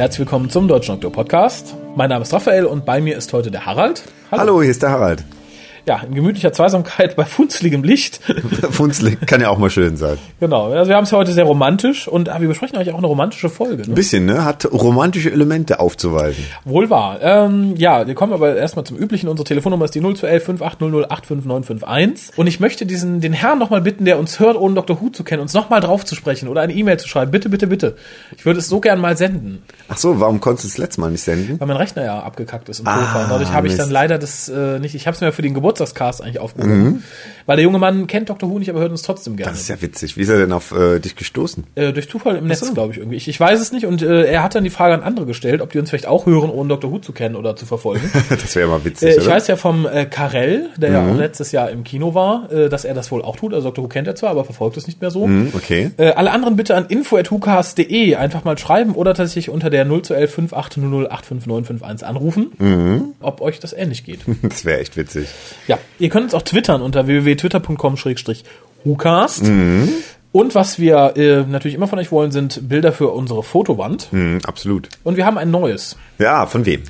Hallo herzlich willkommen zum Deutschen Doktor Podcast. Mein Name ist Raphael und bei mir ist heute der Harald. Hallo, hier ist der Harald. Ja, in gemütlicher Zweisamkeit bei funzligem Licht. Funzlig kann ja auch mal schön sein. genau, also wir haben es heute sehr romantisch und ah, wir besprechen eigentlich auch eine romantische Folge. Ein Ne? bisschen, ne? Hat romantische Elemente aufzuweisen. Wohl wahr. Ähm, ja, wir kommen aber erstmal zum Üblichen. Unsere Telefonnummer ist die 0211 5800 85951. Und ich möchte diesen, den Herrn nochmal bitten, der uns hört, ohne Dr. Who zu kennen, uns nochmal drauf zu sprechen oder eine E-Mail zu schreiben. Bitte, bitte, bitte. Ich würde es so gern mal senden, Ach so, warum konntest du das letzte Mal nicht senden? weil mein Rechner ja abgekackt ist im Ah. Und dadurch habe ich dann leider das äh, nicht, ich habe es mir für den Geburtstagscast eigentlich aufgehoben. Mhm. Weil der junge Mann kennt Dr. Who nicht, aber hört uns trotzdem gerne. Das ist ja witzig. Wie ist er denn auf äh, dich gestoßen? Äh, durch Zufall im Netz, glaube ich, irgendwie. Ich, ich weiß es nicht und äh, er hat dann die Frage an andere gestellt, ob die uns vielleicht auch hören, ohne Dr. Who zu kennen oder zu verfolgen. Das wäre mal witzig, äh, ich oder? Mhm. weiß ja vom äh, Karel, der ja auch letztes Jahr im Kino war, äh, dass er das wohl auch tut. Also Dr. Who kennt er zwar, aber verfolgt es nicht mehr so. Hm, okay. Äh, alle anderen bitte an info.hucast.de einfach mal schreiben oder tatsächlich unter der 0211 5800 85951 anrufen, Mhm. ob euch das ähnlich geht. Das wäre echt witzig. Ja, ihr könnt uns auch twittern unter www.twitter.com-hucast. Mhm. Und was wir äh, natürlich immer von euch wollen, sind Bilder für unsere Fotowand. Hm, absolut. Und wir haben ein neues. Ja, von wem?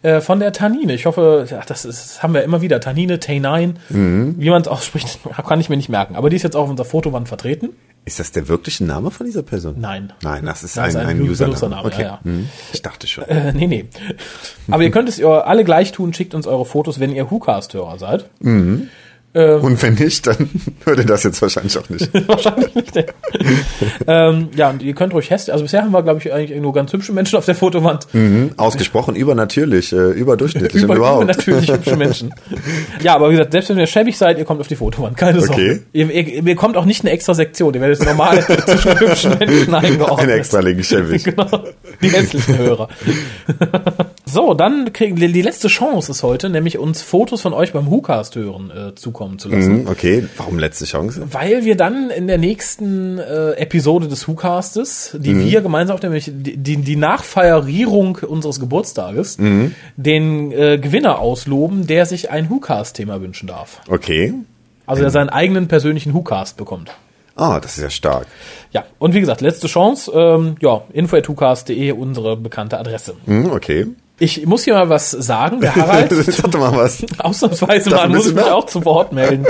Äh, von der Tannine. Ich hoffe, ja, das, ist, das haben wir immer wieder. Tannine, T9. Mhm. Wie man es ausspricht, kann ich mir nicht merken. Aber die ist jetzt auch auf unserer Fotowand vertreten. Ist das der wirkliche Name von dieser Person? Nein. Nein, das ist Das ein, ist ein ein, Username. Benutzername, Okay. ja, ja. Hm, ich dachte schon. Äh, nee, nee. Aber ihr könnt es ihr alle gleich tun. Schickt uns eure Fotos, wenn ihr WhoCast-Hörer seid. Und wenn nicht, dann ihr das jetzt wahrscheinlich auch nicht. Wahrscheinlich nicht. ähm, ja, und ihr könnt ruhig hässlich. Also bisher haben wir, glaube ich, eigentlich nur ganz hübsche Menschen auf der Fotowand. Hm, ausgesprochen übernatürlich, äh, überdurchschnittlich Über, überhaupt. natürlich hübsche Menschen. Ja, aber wie gesagt, selbst wenn ihr schäbig seid, ihr kommt auf die Fotowand. Keine Sorge. Okay. Ihr, ihr, ihr kommt auch nicht in eine extra Sektion. Ihr werdet normal zwischen hübschen Menschen eingeordnet. Ein extra links schäbig. Genau. Die hässlichen Hörer. So, dann kriegen die, die letzte Chance ist heute, nämlich uns Fotos von euch beim WhoCast hören äh, zukommen zu lassen. Hm, okay, warum letzte Chance? Weil wir dann in der nächsten äh, Episode des WhoCastes, die wir gemeinsam aufnehmen, nämlich die, die, Nachfeierierung unseres Geburtstages, den äh, Gewinner ausloben, der sich ein WhoCast-Thema wünschen darf. Okay. Also der seinen eigenen persönlichen WhoCast bekommt. Ah, das ist ja stark. Ja, und wie gesagt, letzte Chance, ähm, ja, info.hucast.de, unsere bekannte Adresse. Hm, okay. Ich muss hier mal was sagen, der Harald, Sag mal was. ausnahmsweise mal muss ich mich mehr? auch zu Wort melden.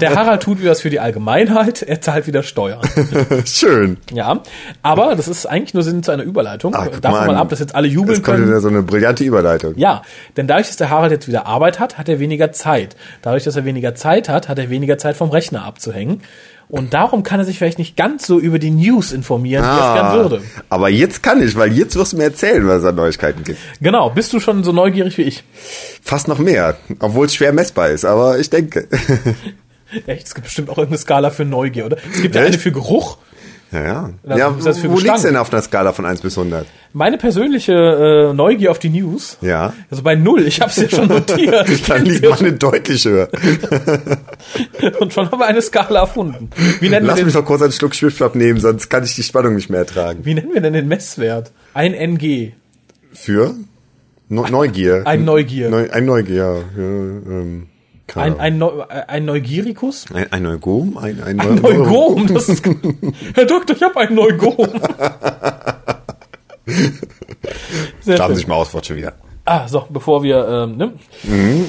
Der Harald tut wieder was für die Allgemeinheit, er zahlt wieder Steuern. Schön. Ja, aber das ist eigentlich nur Sinn zu einer Überleitung. Guck Davon mal ab, dass jetzt alle jubeln Jetzt kommt können. wieder so eine brillante Überleitung. Ja, denn dadurch, dass der Harald jetzt wieder Arbeit hat, hat er weniger Zeit. Dadurch, dass er weniger Zeit hat, hat er weniger Zeit vom Rechner abzuhängen. Und darum kann er sich vielleicht nicht ganz so über die News informieren, wie er es gern würde. Ah, aber jetzt kann ich, weil jetzt wirst du mir erzählen, was es an Neuigkeiten gibt. Genau, bist du schon so neugierig wie ich? Fast noch mehr, obwohl es schwer messbar ist, aber ich denke. Echt, es gibt bestimmt auch irgendeine Skala für Neugier, oder? Es gibt ja Echt? eine für Geruch. Ja, ja. Das- ja wo Gestank? liegt's denn auf einer Skala von 1 bis 100? Meine persönliche äh, Neugier auf die News. Ja. Also bei null, ich habe es ja schon notiert. Dann liegt meine deutlich höher. Und schon haben wir eine Skala erfunden. Wie nennen, wir Lass mich den, doch kurz einen Schluck Schwippschwapp nehmen, sonst kann ich die Spannung nicht mehr ertragen. wie nennen wir denn den Messwert? Ein NG. Für? Neu- Neugier. Ein Neugier. Neu, ein Neugier, ja. ähm, Ein, ein, Neu, ein Neugiericus? ein, ein Neugom? Ein, ein, Ein Neu- Neugom, das ist. Herr Doktor, ich habe ein Neugom. Schlafen schön. sich mal aus, Wort schon wieder. Ah, so, bevor wir, ähm, ne? Mhm.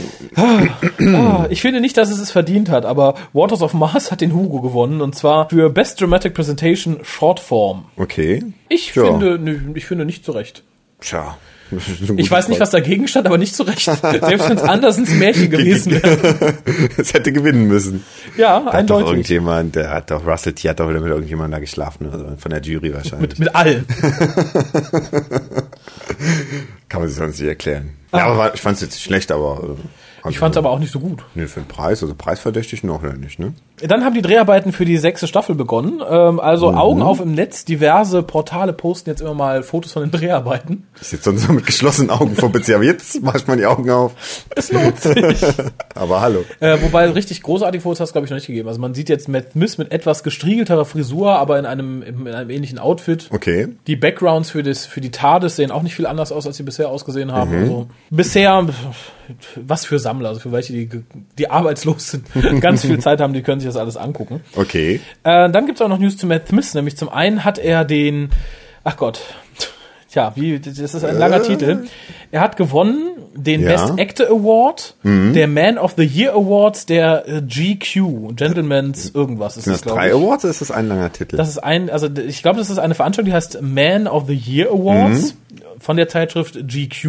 Ah, ich finde nicht, dass es es verdient hat, aber Waters of Mars hat den Hugo gewonnen und zwar für Best Dramatic Presentation Shortform. Okay. Ich Ja. finde, ich finde nicht zu Recht. Tja. Ich weiß nicht, was dagegen stand, aber nicht zu Recht. Selbst wenn es Andersens Märchen gewesen wäre. Es hätte gewinnen müssen. Ja, Da hat doch eindeutig. irgendjemand, der hat doch, Russell T. hat doch wieder mit irgendjemandem da geschlafen, oder? von der Jury wahrscheinlich. Mit, mit allen. Kann man sich sonst nicht erklären. Ja, aber ich fand es jetzt nicht schlecht, aber. äh, Ich fand es aber auch nicht so gut. Nee, für den Preis, also preisverdächtig noch nicht, ne? Dann haben die Dreharbeiten für die sechste Staffel begonnen. Ähm, also Augen auf im Netz. Diverse Portale posten jetzt immer mal Fotos von den Dreharbeiten. Ich sitze sonst so mit geschlossenen Augen vor PC, aber jetzt mach ich mal die Augen auf. Es lohnt sich. Aber hallo. äh, wobei richtig großartige Fotos hat es, glaube ich, noch nicht gegeben. Also man sieht jetzt Matt Smith mit etwas gestriegelterer Frisur, aber in einem, in einem ähnlichen Outfit. Okay. Die Backgrounds für, das, für die TARDIS sehen auch nicht viel anders aus, als sie bisher ausgesehen haben. Mhm. Also bisher, was für Sammler, also für welche, die, die arbeitslos sind, ganz viel Zeit haben, die können sich das alles angucken. Okay. Äh, dann gibt's auch noch News zu Matt Smith, nämlich zum einen hat er den, ach Gott, Tja, wie, das ist ein langer Titel. Er hat gewonnen den Ja. Best Actor Award, der Man of the Year Awards, der äh, GQ, Gentleman's irgendwas ist Sind das, das drei ich. Awards oder ist das ein langer Titel? Das ist ein, also ich glaube, das ist eine Veranstaltung, die heißt Man of the Year Awards von der Zeitschrift GQ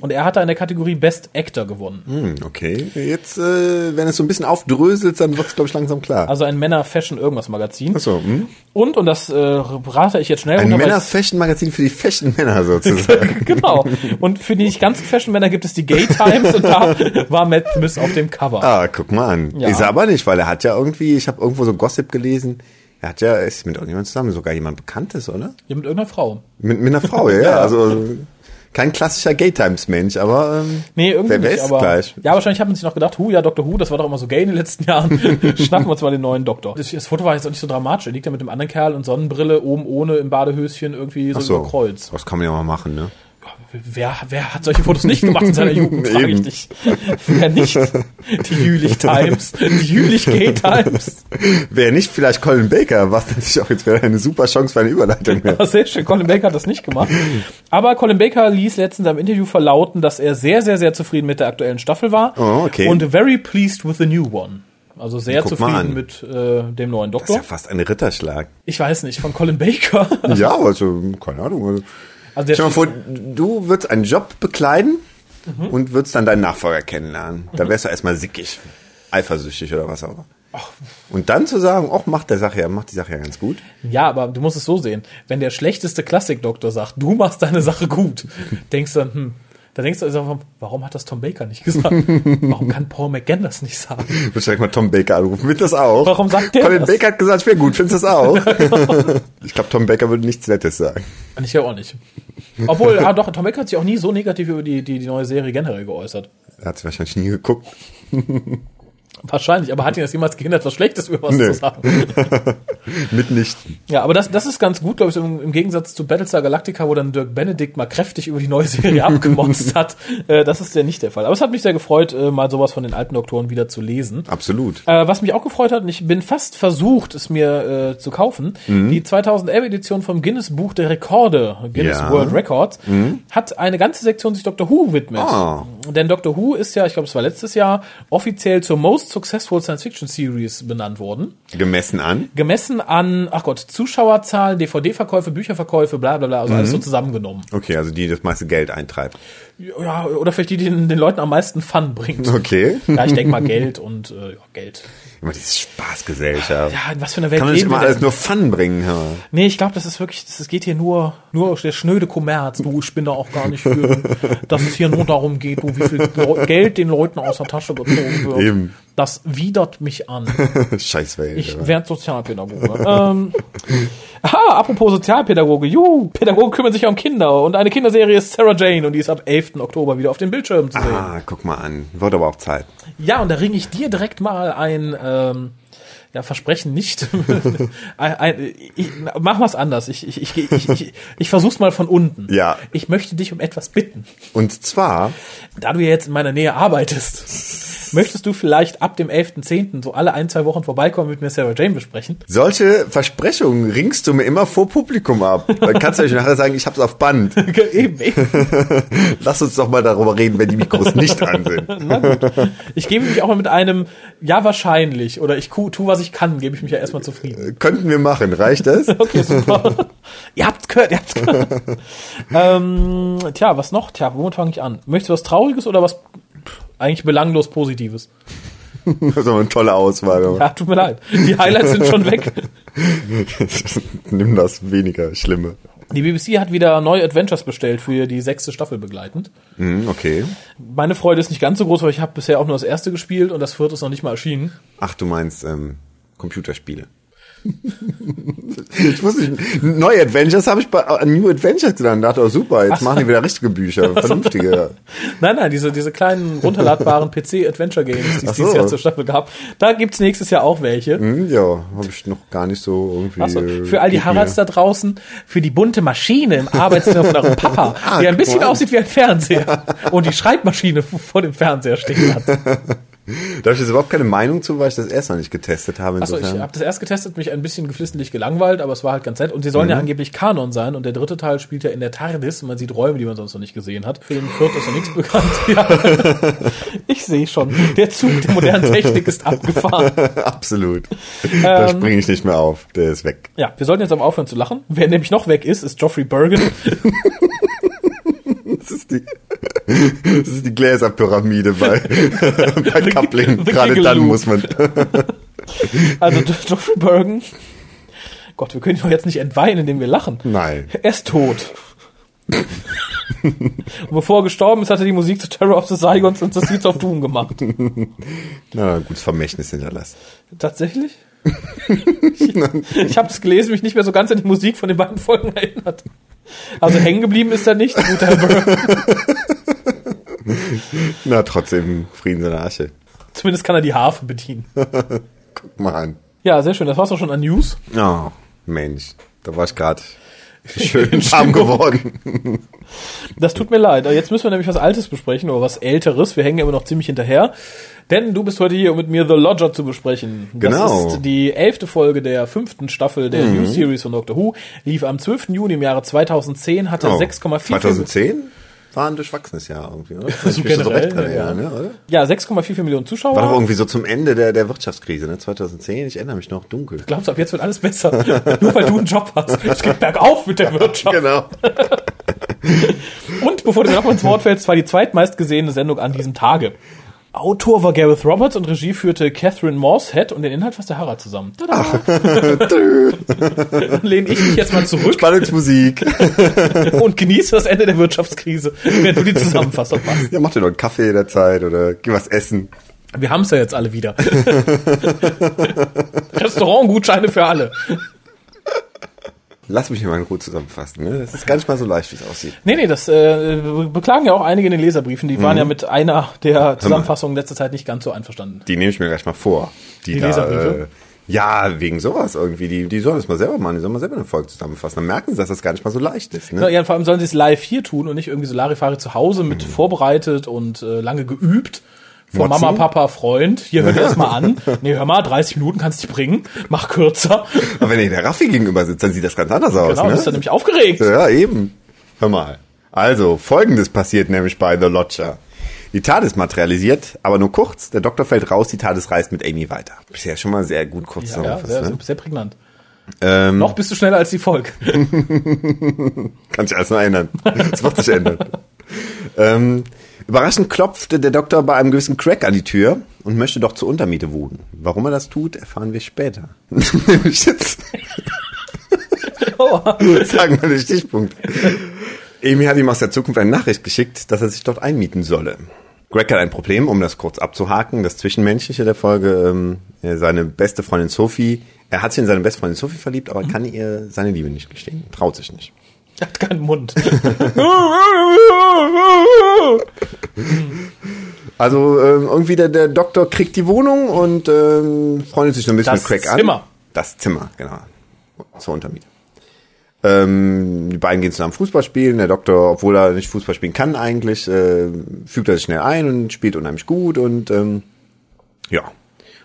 und er hatte in der Kategorie Best Actor gewonnen. Hm, okay. Jetzt, äh, wenn es so ein bisschen aufdröselt, dann wird es, glaube ich, langsam klar. Also ein Männer Fashion irgendwas Magazin. Achso, hm? Und, und das äh, rate ich jetzt schnell Ein Männer-Fashion-Magazin für die Fashion-Männer sozusagen. genau. Und für die nicht ganz Fashion-Männer gibt es die Gay Times und da war Matt Smith auf dem Cover. ah, guck mal an. Ja. Ist er aber nicht, weil er hat ja irgendwie, ich habe irgendwo so Gossip gelesen, er hat ja, ist mit irgendjemand zusammen, sogar jemand Bekanntes, oder? Ja, mit irgendeiner Frau. Mit, mit einer Frau, ja, ja. Also kein klassischer Gay-Times-Mensch, aber ähm, Nee, irgendwie wer, nicht, ist aber gleich? ja, wahrscheinlich haben sie sich noch gedacht, hu, ja, Dr. Who, das war doch immer so gay in den letzten Jahren. Schnappen wir uns mal den neuen Doktor. Das, das Foto war jetzt auch nicht so dramatisch. Er liegt ja mit dem anderen Kerl und Sonnenbrille oben ohne im Badehöschen irgendwie so, Ach so, über Kreuz. das kann man ja mal machen, ne? Wer, wer hat solche Fotos nicht gemacht in seiner Jugend, frage ich dich. Wer nicht? Die Jülich Times, die Jülich Gay Times. Wer nicht vielleicht Colin Baker, was natürlich auch jetzt wäre eine super Chance für eine Überleitung wäre. Ah, Sehr schön, Colin Baker hat das nicht gemacht. Aber Colin Baker ließ letztens am Interview verlauten, dass er sehr, sehr, sehr zufrieden mit der aktuellen Staffel war. Oh, okay. Und very pleased with the new one. Also sehr Guck zufrieden mit äh, dem neuen Das ist Doktor. ja fast ein Ritterschlag. Ich weiß nicht, von Colin Baker. Ja, also, keine Ahnung. Also, Also Stell dir mal vor, du würdest einen Job bekleiden Mhm. und würdest dann deinen Nachfolger kennenlernen. Da wärst du erstmal sickig, eifersüchtig oder was auch immer. Und dann zu sagen, ach, macht der Sache ja, macht die Sache ja ganz gut. ja, aber du musst es so sehen. Wenn der schlechteste Klassikdoktor sagt, du machst deine Sache gut, denkst du dann, hm, da denkst du also, warum hat das Tom Baker nicht gesagt? Warum kann Paul McGann das nicht sagen? Ich würde direkt mal Tom Baker anrufen. Wird das auch? Warum sagt der Colin das? Baker hat gesagt, ich wäre gut. Findest du das auch? ich glaube, Tom Baker würde nichts Nettes sagen. Ich ja auch nicht. Obwohl, ah, doch, Tom Baker hat sich auch nie so negativ über die, die, die neue Serie generell geäußert. Er hat sie wahrscheinlich nie geguckt. Wahrscheinlich, aber hat ihn das jemals gehindert, was Schlechtes über was Nö. zu sagen? Mitnichten. Ja, aber das, das ist ganz gut, glaube ich, im, im Gegensatz zu Battlestar Galactica, wo dann Dirk Benedict mal kräftig über die neue Serie abgemotzt hat. Äh, das ist ja nicht der Fall. Aber es hat mich sehr gefreut, äh, mal sowas von den alten Doktoren wieder zu lesen. Absolut. Äh, was mich auch gefreut hat, und ich bin fast versucht, es mir äh, zu kaufen, die 2011-Edition vom Guinness Buch der Rekorde, Guinness Ja. World Records, hat eine ganze Sektion sich Doctor Who widmet. Ah. Denn Doctor Who ist ja, ich glaube, es war letztes Jahr, offiziell zur Most Successful Science Fiction Series benannt worden. Gemessen an. Gemessen an, ach Gott, Zuschauerzahlen, DVD-Verkäufe, Bücherverkäufe, bla bla bla, also alles so zusammengenommen. Okay, also die das meiste Geld eintreibt. Ja, oder vielleicht die, die den, den Leuten am meisten Fun bringt. Okay. Ja, ich denke mal Geld und äh, ja, Geld. Immer diese Spaßgesellschaft. Ja, in was für eine Welt Kann man nicht immer alles denn? nur Fun bringen. Ja. Nee, ich glaube, das ist wirklich, das, es geht hier nur, nur der schnöde Kommerz. Du, ich bin da auch gar nicht für, dass es hier nur darum geht, du, wie viel Geld den Leuten aus der Tasche gezogen wird. Eben. Das widert mich an. Scheiß Welt. Ich werde Sozialpädagoge. ähm, aha, apropos Sozialpädagoge. Juhu, Pädagogen kümmern sich ja um Kinder. Und eine Kinderserie ist Sarah Jane und die ist ab 11. Oktober wieder auf den Bildschirmen zu sehen. Ah, guck mal an. Wird aber auch Zeit. Ja, und da ringe ich dir direkt mal ein, ähm, ja, Versprechen nicht. ich, mach mal's anders. Ich, ich, ich, ich, ich, ich versuch's mal von unten. Ja. Ich möchte dich um etwas bitten. Und zwar, Da du ja jetzt in meiner Nähe arbeitest, möchtest du vielleicht ab dem 11.10. so alle ein, zwei Wochen vorbeikommen und mit mir Sarah Jane besprechen? solche Versprechungen ringst du mir immer vor Publikum ab. Dann kannst du euch nachher sagen, ich hab's auf Band. eben, eben. Lass uns doch mal darüber reden, wenn die Mikros nicht an sind. Na gut. Ich gebe mich auch mal mit einem, ja, wahrscheinlich, oder ich tu, tu was ich kann, gebe ich mich ja erstmal zufrieden. Könnten wir machen, reicht das? Okay, super. ihr habt's gehört, ihr habt's gehört. ähm, tja, was noch? Tja, womit fange ich an? Möchtest du was Trauriges oder was eigentlich belanglos Positives? Das ist aber eine tolle Auswahl. aber Ja, tut mir leid. Die Highlights sind schon weg. Nimm das weniger Schlimme. Die BBC hat wieder neue Adventures bestellt für die sechste Staffel begleitend. Hm, okay. Meine Freude ist nicht ganz so groß, weil ich habe bisher auch nur das erste gespielt und das vierte ist noch nicht mal erschienen. Ach, du meinst ähm, Computerspiele. ich wusste nicht. Neue Adventures habe ich bei äh, New Adventures gedacht. Dachte, oh super, jetzt Ach so. machen die wieder richtige Bücher, vernünftige. Nein, nein, diese, diese kleinen runterladbaren PC-Adventure-Games, die es Ach so. dieses Jahr zur Staffel gab, da gibt's nächstes Jahr auch welche. Hm, ja, habe ich noch gar nicht so irgendwie. Achso, äh, für all die Haralds da draußen, für die bunte Maschine im Arbeitszimmer von eurem Papa, Ah, die ein bisschen aussieht wie ein Fernseher und die Schreibmaschine vor dem Fernseher stehen hat. Da habe ich jetzt überhaupt keine Meinung zu, weil ich das erst noch nicht getestet habe. Achso, ich habe das erst getestet, mich ein bisschen geflissentlich gelangweilt, aber es war halt ganz nett. Und sie sollen Mhm. ja angeblich Kanon sein und der dritte Teil spielt ja in der TARDIS und man sieht Räume, die man sonst noch nicht gesehen hat. Für den Viert ist ja nichts bekannt. Ja. Ich sehe schon, der Zug der modernen Technik ist abgefahren. Absolut. Da Ähm. springe ich nicht mehr auf. Der ist weg. Ja, wir sollten jetzt aber aufhören zu lachen. Wer nämlich noch weg ist, ist Geoffrey Bergen. Das ist die, das ist die Gläserpyramide bei, bei Coupling. Gerade dann muss man. Also Geoffrey Bergen. Gott, wir können ihn doch jetzt nicht entweihen, indem wir lachen. Nein. Er ist tot. und bevor er gestorben ist, hat er die Musik zu Terror of the Saigons und The Seeds of Doom gemacht. Na, gutes Vermächtnis hinterlassen. Tatsächlich? ich ich habe es gelesen, mich nicht mehr so ganz an die Musik von den beiden Folgen erinnert. Also hängen geblieben ist er nicht, guter Bergen. Na, trotzdem Frieden seiner Asche. Zumindest kann er die Harfe bedienen. Guck mal an. Ja, sehr schön. Das war's auch schon an News. Oh, Mensch. Da war ich gerade schön warm geworden. Das tut mir leid. Jetzt müssen wir nämlich was Altes besprechen oder was Älteres. Wir hängen immer noch ziemlich hinterher. Denn du bist heute hier, um mit mir The Lodger zu besprechen. Das Genau. ist die elfte Folge der fünften Staffel der New Series von Doctor Who. Lief am 12. Juni im Jahre 2010, hatte Oh, 6,4 2010 war ein durchwachsenes Jahr irgendwie, oder? So generell, dran ja. ne, oder? Ja, 6,44 Millionen Zuschauer. War doch irgendwie so zum Ende der, der Wirtschaftskrise, ne? 2010, ich erinnere mich noch dunkel. Glaubst du, ab jetzt wird alles besser? Nur weil du einen Job hast. Es geht bergauf mit der Wirtschaft. Genau. Und bevor du noch ins Wort fällst, war die zweitmeistgesehene Sendung an diesem Tage. Autor war Gareth Roberts und Regie führte Catherine Morshead und den Inhalt fasste Harald zusammen. Tada. Dann lehne ich mich jetzt mal zurück Spannungsmusik. und genieße das Ende der Wirtschaftskrise, wenn du die Zusammenfassung machst. Ja, mach dir doch einen Kaffee in der Zeit oder geh was essen. Wir haben es ja jetzt alle wieder. Restaurantgutscheine für alle. Lass mich mal in Ruhe zusammenfassen. Ne? Das ist gar nicht mal so leicht, wie es aussieht. Nee, nee, das äh, beklagen ja auch einige in den Leserbriefen. Die Mhm. waren ja mit einer der Zusammenfassungen letzter Zeit nicht ganz so einverstanden. Die nehme ich mir gleich mal vor. Die, Die da, Leserbriefe? äh, ja, wegen sowas irgendwie. Die, die sollen das mal selber machen. Die sollen mal selber eine Folge zusammenfassen. Dann merken sie, dass das gar nicht mal so leicht ist. Ne? Ja, ja, vor allem sollen sie es live hier tun und nicht irgendwie so Larifari zu Hause mit vorbereitet und äh, lange geübt. Von Motzen? Mama, Papa, Freund. Hier, hör dir das mal an. Nee, hör mal, 30 Minuten kannst du dich bringen. Mach kürzer. Aber wenn ihr der Raffi gegenüber sitzt, dann sieht das ganz anders aus. Genau, ne? bist du nämlich aufgeregt. Ja, eben. Hör mal. Also, folgendes passiert nämlich bei The Lodger. Die TARDIS materialisiert, aber nur kurz. Der Doktor fällt raus, die TARDIS reist mit Amy weiter. Bisher schon mal sehr gut kurz Ja, ja, zusammengefasst, sehr, ne? sehr prägnant. Ähm, Noch bist du schneller als die Folge. Kann sich alles noch ändern. Das wird sich ändern. Ähm, überraschend klopfte der Doktor bei einem gewissen Crack an die Tür und möchte doch zur Untermiete wohnen. Warum er das tut, erfahren wir später. Nämlich jetzt. Oh, Sagen wir den Stichpunkt. Amy hat ihm aus der Zukunft eine Nachricht geschickt, dass er sich dort einmieten solle. Greg hat ein Problem, um das kurz abzuhaken, das Zwischenmenschliche der Folge. Ähm, äh, seine beste Freundin Sophie, er hat sich in seine beste Freundin Sophie verliebt, aber kann ihr seine Liebe nicht gestehen. Traut sich nicht. Er hat keinen Mund. Also ähm, irgendwie der, der Doktor kriegt die Wohnung und ähm, freundet sich so ein bisschen Das mit Craig an. Zimmer. Das Zimmer, genau. Zur Untermiete. Ähm, die beiden gehen zusammen Fußball spielen. Der Doktor, obwohl er nicht Fußball spielen kann eigentlich, äh, fügt er sich schnell ein und spielt unheimlich gut und ähm, ja.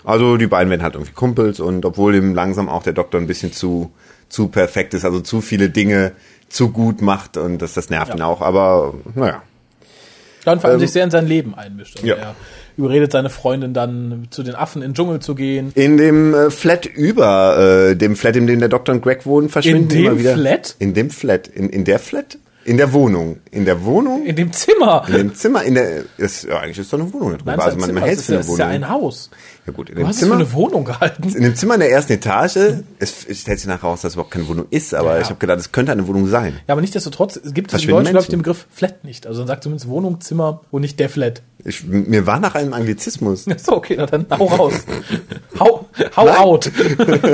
Also die beiden werden halt irgendwie Kumpels und obwohl ihm langsam auch der Doktor ein bisschen zu zu perfekt ist, also zu viele Dinge zu gut macht und das, das nervt Ja. ihn auch, aber naja. Ja, und vor allem Ähm, sich sehr in sein Leben einmischt. Also ja. Er überredet seine Freundin dann zu den Affen in den Dschungel zu gehen. In dem äh, Flat über äh, dem Flat, in dem der Doktor und Greg wohnen, verschwinden In dem immer wieder. Flat? In dem Flat. In, in der Flat? In der Wohnung. In der Wohnung? In dem Zimmer. In dem Zimmer, in der, ist, ja, eigentlich ist doch eine Wohnung da drüber. Nein, also das ist man, hält es für eine ist, ja- das ist ja Wohnung. ein Haus. Ja gut, in Du dem hast es für Zimmer, eine Wohnung gehalten. in dem Zimmer in der ersten Etage, es, stellt sich nachher raus, dass es überhaupt keine Wohnung ist, aber Ja. ich habe gedacht, es könnte eine Wohnung sein. Ja, aber nichtsdestotrotz es gibt es Verschwinden Deutschen, glaube ich, den Begriff Flat nicht. Also dann sagt zumindest Wohnung, Zimmer und nicht der Flat. Ich, mir war nach einem Anglizismus. So, okay, na dann hau raus. hau hau Nein. out.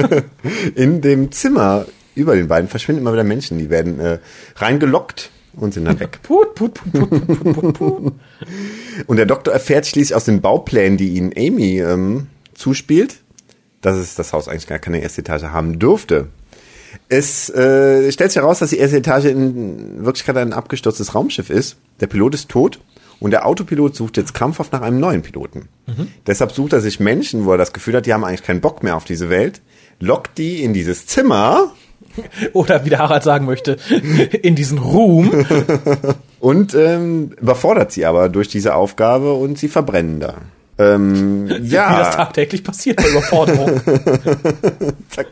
In dem Zimmer über den beiden verschwinden immer wieder Menschen, die werden äh, reingelockt und sind dann weg. Put, put, put, put, put, put, put. Und der Doktor erfährt schließlich aus den Bauplänen, die ihn Amy ähm, zuspielt, dass es das Haus eigentlich gar keine erste Etage haben dürfte. Es äh, stellt sich heraus, dass die erste Etage in Wirklichkeit ein abgestürztes Raumschiff ist. Der Pilot ist tot Und der Autopilot sucht jetzt krampfhaft nach einem neuen Piloten. Deshalb sucht er sich Menschen, wo er das Gefühl hat, die haben eigentlich keinen Bock mehr auf diese Welt, lockt die in dieses Zimmer Oder wie der Harald sagen möchte, in diesen Ruhm. und ähm, überfordert sie aber durch diese Aufgabe und sie verbrennen da. Ähm, Wie das ja, tagtäglich passiert bei Überforderung. zack.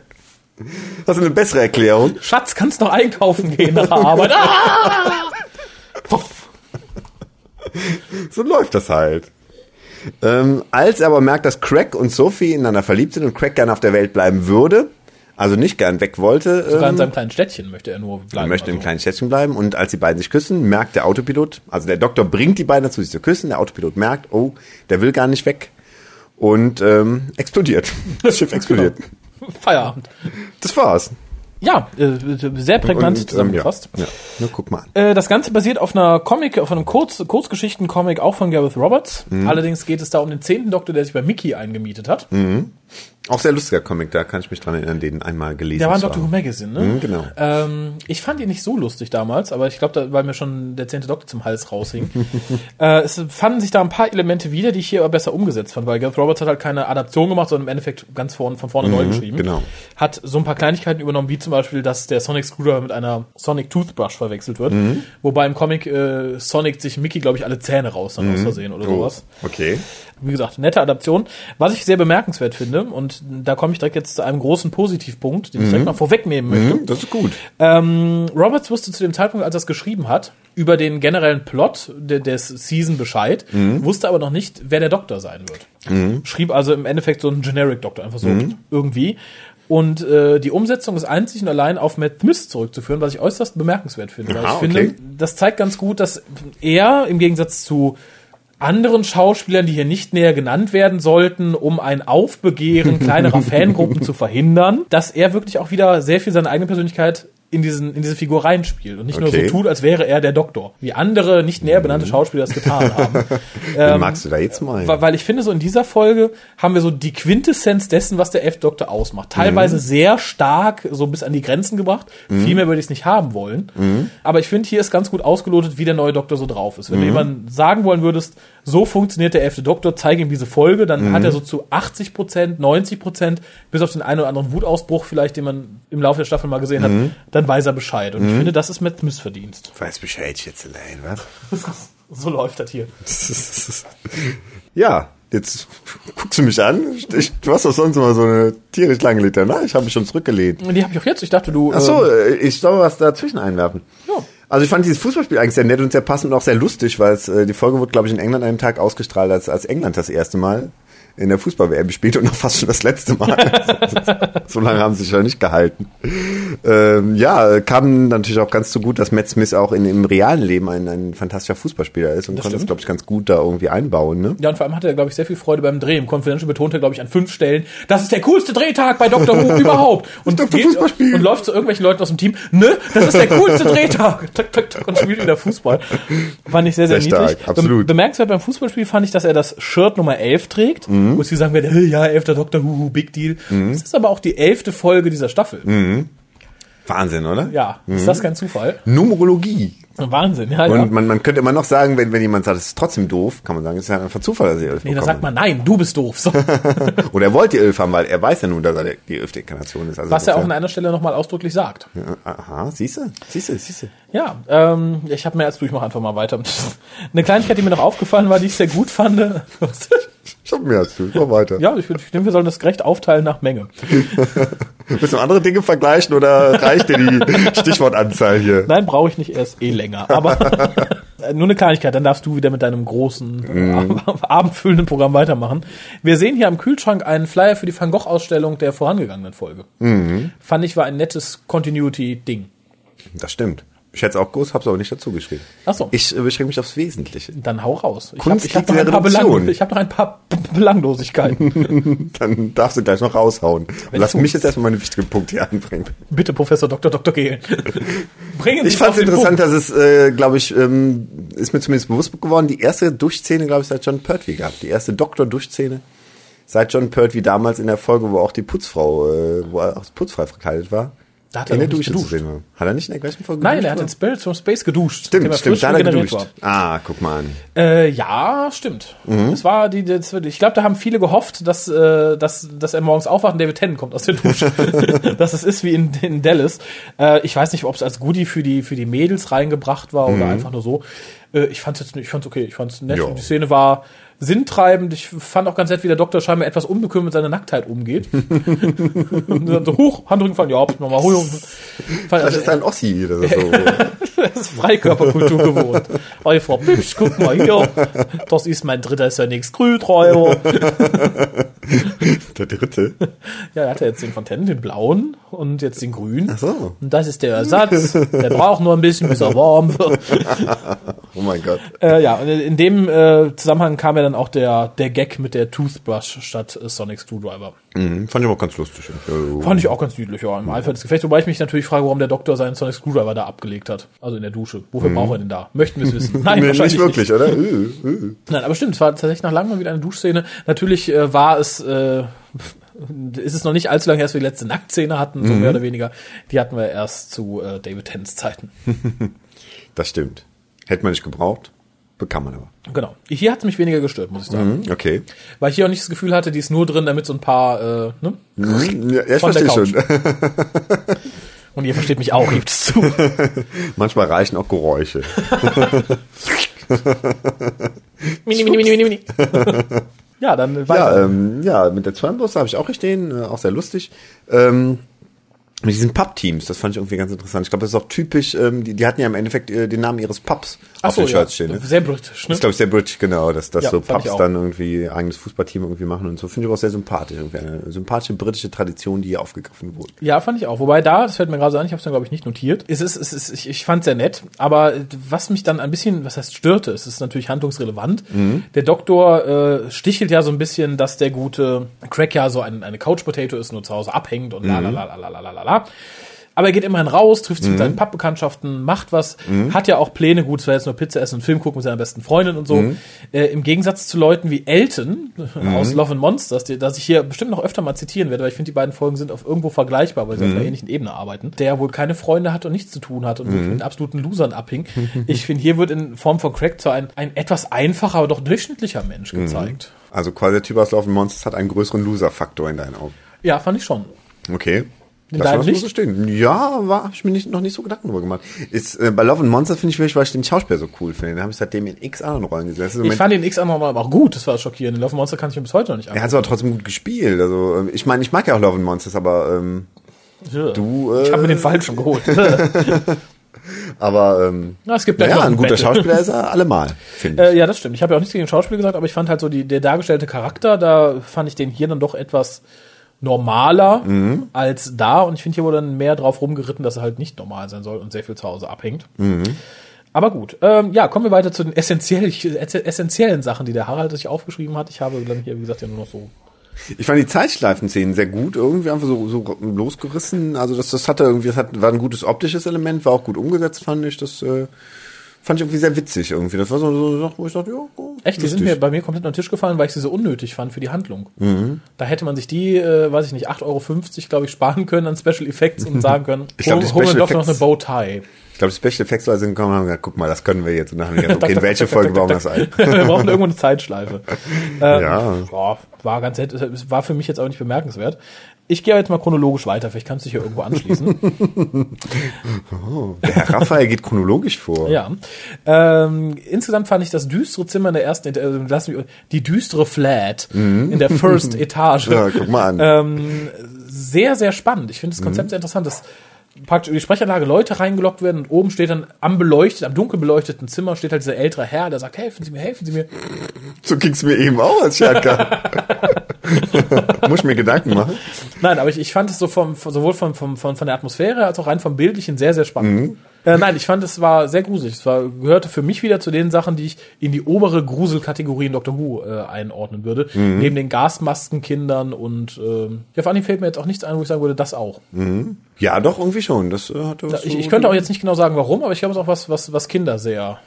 Hast du eine bessere Erklärung? Schatz, kannst noch einkaufen gehen nach der Arbeit. Ah! So läuft das halt. Ähm, als er aber merkt, dass Craig und Sophie ineinander verliebt sind und Craig gerne auf der Welt bleiben würde, also nicht gern weg wollte, Sogar in ähm, seinem kleinen Städtchen möchte er nur bleiben. er möchte im also. kleinen Städtchen bleiben und als die beiden sich küssen, merkt der Autopilot, also der Doktor bringt die beiden dazu, sich zu küssen, der Autopilot merkt, oh, der will gar nicht weg und ähm, explodiert. Das Schiff explodiert. Feierabend. Das war's. Ja, äh, sehr prägnant Und, ähm, zusammengefasst. Ja, ja. Nur guck mal an. Äh, Das Ganze basiert auf einer Comic, auf einem Kurz, Kurzgeschichten-Comic auch von Gareth Roberts. Mhm. Allerdings geht es da um den zehnten Doktor, der sich bei Mickey eingemietet hat. Mhm. Auch sehr lustiger Comic, da kann ich mich dran erinnern, den einmal gelesen Der war in Doctor Who. Magazine, ne? Mhm, genau. Ähm, ich fand ihn nicht so lustig damals, aber ich glaube, da, weil mir schon der zehnte Doktor zum Hals raushing. äh, es fanden sich da ein paar Elemente wieder, die ich hier aber besser umgesetzt fand, weil Gareth Roberts hat halt keine Adaption gemacht, sondern im Endeffekt ganz von, von vorne neu geschrieben. genau. Hat so ein paar Kleinigkeiten übernommen, wie zum Beispiel, dass der Sonic Screwdriver mit einer Sonic Toothbrush verwechselt wird. Mhm. Wobei im Comic äh, Sonic sich Mickey, glaube ich, alle Zähne raus dann aus Versehen oder Oh, sowas okay. Wie gesagt, nette Adaption. Was ich sehr bemerkenswert finde, und da komme ich direkt jetzt zu einem großen Positivpunkt, den ich direkt mal vorwegnehmen möchte. Mhm, das ist gut. Ähm, Roberts wusste zu dem Zeitpunkt, als er es geschrieben hat, über den generellen Plot de des Season Bescheid, wusste aber noch nicht, wer der Doktor sein wird. Schrieb also im Endeffekt so einen Generic Doktor, einfach so irgendwie. Und äh, die Umsetzung ist einzig und allein auf Matt Smith zurückzuführen, was ich äußerst bemerkenswert finde. Weil Aha, ich finde, okay. das zeigt ganz gut, dass er im Gegensatz zu anderen Schauspielern, die hier nicht näher genannt werden sollten, um ein Aufbegehren kleinerer Fangruppen zu verhindern, dass er wirklich auch wieder sehr viel seine eigene Persönlichkeit in, diesen, in diese Figur reinspielt und nicht nur Okay. so tut, als wäre er der Doktor, wie andere nicht näher benannte Schauspieler das getan haben. Wen magst du da jetzt mal? Weil, ich finde, so in dieser Folge haben wir so die Quintessenz dessen, was der elfte Doktor ausmacht. Teilweise Mhm. sehr stark, so bis an die Grenzen gebracht. Viel mehr würde ich es nicht haben wollen. Mhm. Aber ich finde, hier ist ganz gut ausgelotet, wie der neue Doktor so drauf ist. Wenn Mhm. du jemandem sagen wollen würdest, so funktioniert der elfte Doktor, zeige ihm diese Folge, dann Mhm. hat er so zu 80 Prozent, 90 Prozent, bis auf den einen oder anderen Wutausbruch vielleicht, den man im Laufe der Staffel mal gesehen Mhm. hat, dann weiß er Bescheid. Und ich finde, das ist mit Missverdienst. Weiß Bescheid, Schätzelein, was? So läuft das hier. ja, jetzt guckst du mich an. Ich, du hast doch sonst immer so eine tierisch lange Litanei. Ich habe mich schon zurückgelehnt. Die habe ich auch jetzt. Ich dachte, du. Ach so, ähm, äh, ich soll was dazwischen einwerfen. Ja. Also ich fand dieses Fußballspiel eigentlich sehr nett und sehr passend und auch sehr lustig, weil es, äh, die Folge wurde, glaube ich, in England an einem Tag ausgestrahlt, als, als England das erste Mal in der Fußball-WM spielt und noch fast schon das letzte Mal. so lange haben sie sich ja nicht gehalten. Ähm, ja, kam natürlich auch ganz so gut, dass Matt Smith auch in, im realen Leben ein, ein fantastischer Fußballspieler ist und Das konnte das, glaube ich, ganz gut da irgendwie einbauen. Ne? Ja, und vor allem hatte er, glaube ich, sehr viel Freude beim Dreh. Im Confidential betonte er, glaube ich, an fünf Stellen, das ist der coolste Drehtag bei Dr. Who überhaupt. Und, geht- und läuft zu irgendwelchen Leuten aus dem Team, ne, das ist der coolste Drehtag. Und spielt wieder Fußball. Fand ich sehr, sehr, Sehr niedlich. stark, absolut. Be bemerkenswert beim Fußballspiel fand ich, dass er das Shirt Nummer 11 trägt, Mhm. Wo sie sagen werden, hey, ja, elfter Dr. Who, Big Deal. Das ist aber auch die elfte Folge dieser Staffel. Wahnsinn, oder? Ja, ist das kein Zufall? Numerologie. Wahnsinn, ja, ja. Und man, man könnte immer noch sagen, wenn, wenn jemand sagt, es ist trotzdem doof, kann man sagen, es ist ja einfach Zufall, dass er elf Nee, da sagt man, nein, du bist doof. So. Oder er wollte die elf haben, weil er weiß ja nun, dass er die elfte Inkarnation ist. Also Was er auch an einer Stelle nochmal ausdrücklich sagt. ja, Aha, siehst du? Siehst du, siehst du. Ja, ähm, ich habe mir jetzt durch, mach einfach mal weiter. Eine Kleinigkeit, die mir noch aufgefallen war, die ich sehr gut fand. Ich hab mehr als du, mach weiter. ja, ich, ich denke, wir sollen das gerecht aufteilen nach Menge. Willst du andere Dinge vergleichen oder reicht dir die Stichwortanzahl hier? Nein, brauche ich nicht erst eh länger. Aber nur eine Kleinigkeit, dann darfst du wieder mit deinem großen, äh, abendfüllenden Programm weitermachen. Wir sehen hier am Kühlschrank einen Flyer für die Van Gogh-Ausstellung der vorangegangenen Folge. Mhm. Fand ich war ein nettes Continuity-Ding. Das stimmt. Ich hätte es auch gewusst, hab's aber nicht dazu geschrieben. Ach so. Ich äh, beschränke mich aufs Wesentliche. Dann hau raus. Ich Kunst habe hab liegt in noch. Belang- ich hab noch ein paar Belanglosigkeiten. Dann darfst du gleich noch raushauen. Lass du- mich jetzt erstmal meine wichtigen Punkte hier anbringen. Bitte, Professor Dr. Dr. Gehlen. Bringen Sie Ich es fand es interessant, Punkt. dass es, äh, glaube ich, ähm, ist mir zumindest bewusst geworden, die erste Duschszene, glaube ich, seit John Pertwee gab. Die erste Doktor-Duschszene seit John Pertwee damals in der Folge, wo auch die Putzfrau, äh, wo er auch putzfrei verkleidet war. Da hat er doch nicht geduscht. Hat er nicht in der gleichen Folge Nein, geduscht er hat in Spirits from Space geduscht. Stimmt, er stimmt, da hat er geduscht. Ah, guck mal an. Äh, ja, stimmt. Es war die, das, ich glaube, da haben viele gehofft, dass, äh, dass, dass er morgens aufwacht und David Tennant kommt aus der Dusche. dass es ist wie in, in Dallas. Äh, ich weiß nicht, ob es als Goodie für die, für die Mädels reingebracht war oder einfach nur so. Äh, ich fand's jetzt ich fand's okay, ich fand's nett. Ja. Die Szene war sinntreibend. Ich fand auch ganz nett, wie der Doktor scheinbar etwas unbekümmert mit seiner Nacktheit umgeht. und dann so, hoch, Handrücken fallen, ja, nochmal hoch. Das also, ist ein Ossi oder so. das ist Freikörperkultur gewohnt. Oh, Frau Pübsch, guck mal hier. Das ist mein dritter ist ja nichts Grünträuber. der dritte. Ja, er hatte jetzt den Fontaine, den blauen und jetzt den grünen. Ach so. Und das ist der Ersatz. Der braucht nur ein bisschen, bis er warm wird. Oh mein Gott. Äh, ja, und in dem äh, Zusammenhang kam ja dann auch der, der Gag mit der Toothbrush statt äh, Sonic Screwdriver. Mhm, fand ich auch ganz lustig. Ja, Fand ich auch ganz niedlich, ja, im Eifer des Gefechts. Wobei ich mich natürlich frage, warum der Doktor seinen Sonic Screwdriver da abgelegt hat. Also in der Dusche. Wofür braucht er den da? Möchten wir es wissen? Nein, wahrscheinlich nicht wirklich, oder? Äh, äh. Nein, aber stimmt, es war tatsächlich nach langem mal wieder eine Duschszene. Natürlich äh, war es, äh, ist es noch nicht allzu lange dass wir die letzte Nacktszene hatten, so mehr oder weniger. Die hatten wir erst zu äh, David Tennants Zeiten. Das stimmt. Hätte man nicht gebraucht, bekam man aber. Genau. Hier hat es mich weniger gestört, muss ich sagen. Mhm, okay. Weil ich hier auch nicht das Gefühl hatte, die ist nur drin, damit so ein paar, äh, ne? Mhm, Ja, ich Von der verstehe schon. Und ihr versteht mich auch, gibt es zu. Manchmal reichen auch Geräusche. mini, mini, mini, mini, mini. ja, dann weiter. Ja, ähm, ja, mit der Zweimbus habe ich auch stehen, äh, auch sehr lustig. Ähm, mit diesen Pub-Teams, das fand ich irgendwie ganz interessant. Ich glaube, das ist auch typisch, ähm, die, die hatten ja im Endeffekt äh, den Namen ihres Pubs auf den Shirts stehen. Ne? Sehr britisch, Das ne? ist, glaube ich, sehr britisch, genau, dass, dass Ja, so Pubs dann irgendwie eigenes Fußballteam irgendwie machen und so. Finde ich aber auch sehr sympathisch. Irgendwie eine sympathische britische Tradition, die hier aufgegriffen wurde. Ja, fand ich auch. Wobei da, das fällt mir gerade so an, ich habe es dann glaube ich nicht notiert. Es ist, es ist, ich, ich fand sehr nett, aber was mich dann ein bisschen, was heißt störte, es ist natürlich handlungsrelevant. Der Doktor äh, stichelt ja so ein bisschen, dass der gute Craig ja so ein, eine Couch Potato ist, nur zu Hause abhängt und la la la la la la la la. Aber er geht immerhin raus, trifft sich mit seinen Pappbekanntschaften, macht was, hat ja auch Pläne, gut, es war jetzt nur Pizza essen und Film gucken mit seiner besten Freundin und so. Äh, Im Gegensatz zu Leuten wie Elton aus Love and Monsters, die, das ich hier bestimmt noch öfter mal zitieren werde, weil ich finde, die beiden Folgen sind auf irgendwo vergleichbar, weil sie auf einer ähnlichen Ebene arbeiten, der wohl keine Freunde hat und nichts zu tun hat und wirklich mit absoluten Losern abhing. ich finde, hier wird in Form von Craig zwar ein, ein etwas einfacher, aber doch durchschnittlicher Mensch gezeigt. Also quasi der Typ aus Love and Monsters hat einen größeren Loser-Faktor in deinen Augen. Ja, fand ich schon. Okay. In Lass deinem mal so Licht? stehen. Ja, war, habe ich mir nicht, noch nicht so Gedanken drüber gemacht. Ist, äh, bei Love and Monsters finde ich wirklich, weil ich den Schauspieler so cool finde. Den habe ich seitdem in x anderen Rollen. Das im Ich Moment- fand den X anderen aber auch gut, das war schockierend. Love Monster kann ich mir bis heute noch nicht er angucken. hat es aber trotzdem gut gespielt. Also ähm, ich meine, ich mag ja auch Love and Monsters, aber ähm, du, äh, Ich habe mir den falschen geholt. aber ähm, Na, es gibt ja, noch ein guter Battle. Schauspieler ist er allemal, finde ich. Äh, ja, das stimmt. Ich habe ja auch nichts gegen den Schauspiel gesagt, aber ich fand halt so die, der dargestellte Charakter, da fand ich den hier dann doch etwas normaler Mhm. als da. Und ich finde, hier wurde dann mehr drauf rumgeritten, dass er halt nicht normal sein soll und sehr viel zu Hause abhängt. Mhm. Aber gut, ähm, ja, kommen wir weiter zu den essentiell, essentiellen Sachen, die der Harald sich aufgeschrieben hat. Ich habe dann hier, wie gesagt, ja nur noch so Ich fand die Zeitschleifen-Szenen sehr gut, irgendwie einfach so, so losgerissen. Also das, das hatte irgendwie, das hat, war ein gutes optisches Element, war auch gut umgesetzt, fand ich. Das äh, fand ich irgendwie sehr witzig irgendwie. Das war so, so eine Sache, wo ich dachte, ja, oh, Echt, die sind lustig. mir bei mir komplett unter den Tisch gefallen, weil ich sie so unnötig fand für die Handlung. Mhm. Da hätte man sich die, äh, weiß ich nicht, 8,50 Euro, glaube ich, sparen können an Special Effects und sagen können, Ich glaub, hol- hol mir Special doch noch eine Bowtie. Ich glaube, die Special Effects Leute sind gekommen und haben gesagt, guck mal, das können wir jetzt. Und dann haben die gesagt, okay, in welche Folge bauen wir das ein? Wir brauchen irgendwo eine Zeitschleife. Ähm, Ja. ja, war ganz nett. War für mich jetzt auch nicht bemerkenswert. Ich gehe jetzt mal chronologisch weiter, vielleicht kannst du dich hier irgendwo anschließen. Der Herr Raphael geht chronologisch vor. ja. Ähm, insgesamt fand ich das düstere Zimmer in der ersten, äh, lass mich, die düstere Flat in der First Etage. Mhm. Ja, guck mal an. ähm, sehr, sehr spannend. Ich finde das Konzept sehr interessant, dass praktisch über die Sprechanlage Leute reingelockt werden und oben steht dann am beleuchtet, am dunkel beleuchteten Zimmer steht halt dieser ältere Herr, der sagt, helfen Sie mir, helfen Sie mir. So ging's mir eben auch, als ankam. Muss ich mir Gedanken machen. Nein, aber ich, ich fand es so vom, sowohl vom, vom, von, von der Atmosphäre als auch rein vom Bildlichen sehr, sehr spannend. Äh, nein, ich fand es war sehr gruselig. Es war, gehörte für mich wieder zu den Sachen, die ich in die obere Gruselkategorie in Doctor Who äh, einordnen würde. Neben den Gasmaskenkindern und ähm, ja, vor allem fällt mir jetzt auch nichts ein, wo ich sagen würde, das auch. Ja, doch, irgendwie schon. Das äh, hatte was Ich, so- ich könnte auch jetzt nicht genau sagen, warum, aber ich glaube, es ist auch was, was, was Kinder sehr,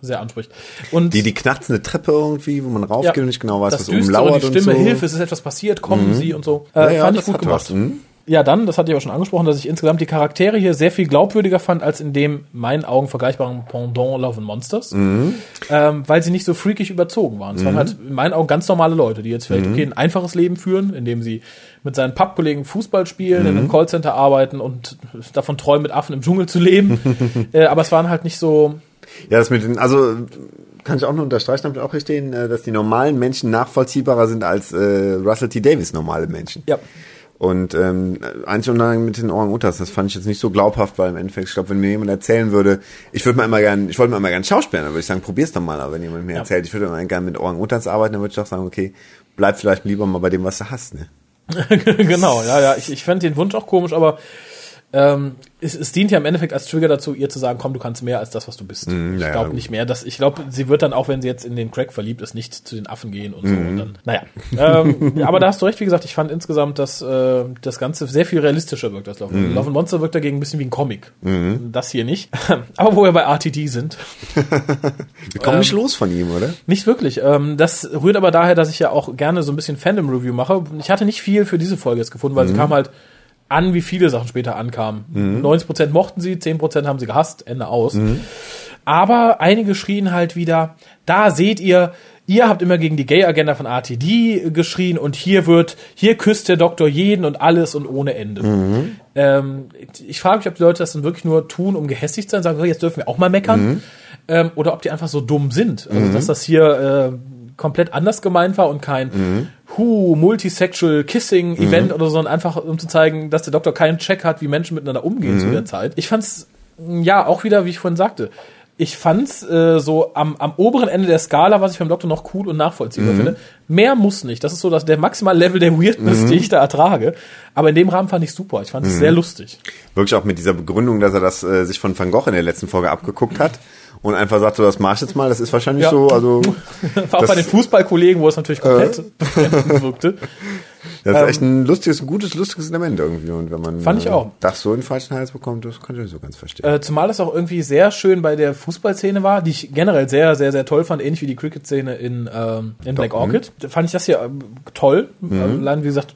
sehr anspricht. Und Die, die knarzende Treppe irgendwie, wo man raufgeht und nicht genau weiß, was oben und lauert die und Stimme, so. Hilfe, es ist etwas passiert, kommen Sie und so. Äh, Ja, ja, fand ich das gut gemacht. was. Mhm. Ja, dann, das hatte ich auch schon angesprochen, dass ich insgesamt die Charaktere hier sehr viel glaubwürdiger fand als in dem meinen Augen vergleichbaren Pendant Love and Monsters, Mhm. ähm, weil sie nicht so freakig überzogen waren. Es waren halt in meinen Augen ganz normale Leute, die jetzt Mhm. vielleicht okay ein einfaches Leben führen, indem sie mit seinen Pappkollegen Fußball spielen, in Mhm. einem Callcenter arbeiten und davon träumen, mit Affen im Dschungel zu leben. äh, aber es waren halt nicht so, Ja, das mit den, also kann ich auch nur unterstreichen, damit auch hier stehen, äh, dass die normalen Menschen nachvollziehbarer sind als äh, Russell T. Davis normale Menschen. ja, Und ähm, einzig und allein mit den Orang-Utans, das fand ich jetzt nicht so glaubhaft, weil im Endeffekt, ich glaube, wenn mir jemand erzählen würde, ich würde mal immer gern, ich wollte mal immer gern Schauspielern, dann würde ich sagen, probier's doch mal. Aber wenn jemand mir Ja. erzählt, ich würde immer gern mit Orang-Utans arbeiten, dann würde ich doch sagen, okay, bleib vielleicht lieber mal bei dem, was du hast, ne? genau, ja, ja. Ich, ich fand den Wunsch auch komisch, aber ähm, es, es dient ja im Endeffekt als Trigger dazu, ihr zu sagen, komm, du kannst mehr als das, was du bist. Mm, ich glaube ja. nicht mehr. Dass, ich glaube, sie wird dann auch, wenn sie jetzt in den Crack verliebt ist, nicht zu den Affen gehen und so. Mm. Und dann, naja. ähm, ja, aber da hast du recht, wie gesagt, ich fand insgesamt, dass äh, das Ganze sehr viel realistischer wirkt als Love. Mm. Love and Monster wirkt dagegen ein bisschen wie ein Comic. Das hier nicht. aber wo wir bei RTD sind, Wir kommen nicht los von ihm, oder? nicht wirklich. Ähm, das rührt aber daher, dass ich ja auch gerne so ein bisschen Fandom-Review mache. Ich hatte nicht viel für diese Folge jetzt gefunden, weil sie kam halt an, wie viele Sachen später ankamen. 90% mochten sie, 10% haben sie gehasst, Ende aus. Aber einige schrien halt wieder, da seht ihr, ihr habt immer gegen die Gay-Agenda von RTD geschrien und hier wird, hier küsst der Doktor jeden und alles und ohne Ende. Ähm, ich frage mich, ob die Leute das dann wirklich nur tun, um gehässig zu sein, sagen, so, jetzt dürfen wir auch mal meckern. Ähm, oder ob die einfach so dumm sind. Also, dass das hier äh, komplett anders gemeint war und kein Hu, Multisexual Kissing Event oder so, sondern einfach um zu zeigen, dass der Doktor keinen Check hat, wie Menschen miteinander umgehen zu der Zeit. Ich fand's, ja, auch wieder, wie ich vorhin sagte, ich fand's äh, so am, am oberen Ende der Skala, was ich beim Doktor noch cool und nachvollziehbar finde. Mehr muss nicht. Das ist so dass der maximale Level der Weirdness, die ich da ertrage. Aber in dem Rahmen fand ich super. Ich fand es sehr lustig. Wirklich auch mit dieser Begründung, dass er das äh, sich von Van Gogh in der letzten Folge abgeguckt hat und einfach sagt, so, das mach ich jetzt mal, das ist wahrscheinlich Ja. so, also auch Das- bei den Fußballkollegen, wo es natürlich komplett befremdend wirkte. das ist echt ein lustiges, ein gutes, lustiges Element irgendwie. Und wenn man Ähm, Fand ich äh, auch. das so in den falschen Hals bekommt, das kann ich nicht so ganz verstehen. Äh, zumal das auch irgendwie sehr schön bei der Fußballszene war, die ich generell sehr, sehr, sehr toll fand, ähnlich wie die Cricket-Szene in, ähm, in Black mhm. Orchid. Da Fand ich das hier ähm, toll. Allein, wie gesagt,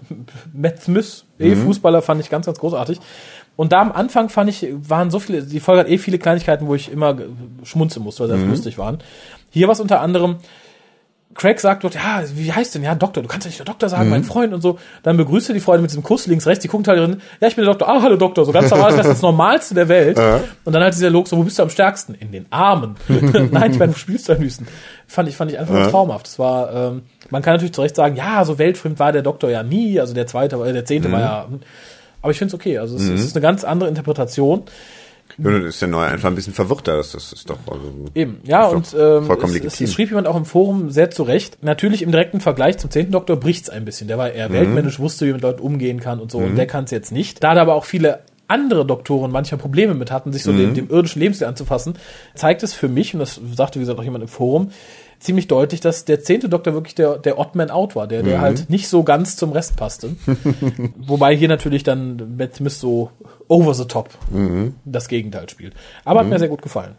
Matt Smith, eh Mhm. Fußballer, fand ich ganz, ganz großartig. Und da am Anfang fand ich, waren so viele, die Folge hat eh viele Kleinigkeiten, wo ich immer schmunzeln musste, weil sie Mhm. lustig waren. Hier war es unter anderem, Craig sagt dort, ja, wie heißt denn? Ja, Doktor, du kannst ja nicht der Doktor sagen, Mhm. mein Freund und so. Dann begrüßt er die Freundin mit diesem Kuss links, rechts, die guckt halt drin, ja, ich bin der Doktor, ah, hallo Doktor, so ganz normal, das ist das Normalste der Welt. Und dann halt dieser Log so, wo bist du am stärksten? In den Armen. Nein, ich meine, wo spielst du am liebsten? Fand ich, fand ich einfach nur traumhaft. Das war, ähm, man kann natürlich zu Recht sagen, ja, so weltfremd war der Doktor ja nie, also der zweite, äh, der zehnte war ja, aber ich finde es okay, also es, es ist eine ganz andere Interpretation. Ja, dann ist der Neue einfach ein bisschen verwirrter, das, das ist doch also, Eben, ja, und ähm, vollkommen es, legitim. es schrieb jemand auch im Forum sehr zurecht. Natürlich im direkten Vergleich zum zehnten Doktor bricht's ein bisschen. Der war eher weltmännisch, wusste, wie man mit Leuten umgehen kann und so, und der kann es jetzt nicht. Da da aber auch viele andere Doktoren manchmal Probleme mit hatten, sich so dem, dem irdischen Lebensstil anzufassen, zeigt es für mich, und das sagte, wie gesagt, auch jemand im Forum, ziemlich deutlich, dass der zehnte Doktor wirklich der, der Odd Man Out war, der, der halt nicht so ganz zum Rest passte. Wobei hier natürlich dann Matt Smith so over the top das Gegenteil spielt. Aber hat mir sehr gut gefallen.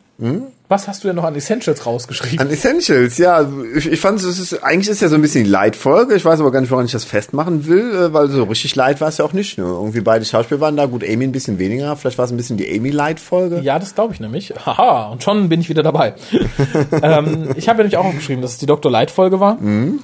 Was hast du denn noch an Essentials rausgeschrieben? An Essentials, ja, ich, ich fand es ist eigentlich ist ja so ein bisschen die Leitfolge. Ich weiß aber gar nicht, woran ich das festmachen will, äh, weil so richtig Leid war es ja auch nicht. Ne? Irgendwie beide Schauspieler waren da, gut, Amy ein bisschen weniger, vielleicht war es ein bisschen die Amy-Leitfolge. Ja, das glaube ich nämlich. Haha, und schon bin ich wieder dabei. ähm, ich habe ja nämlich auch aufgeschrieben, dass es die Dr. Light-Folge war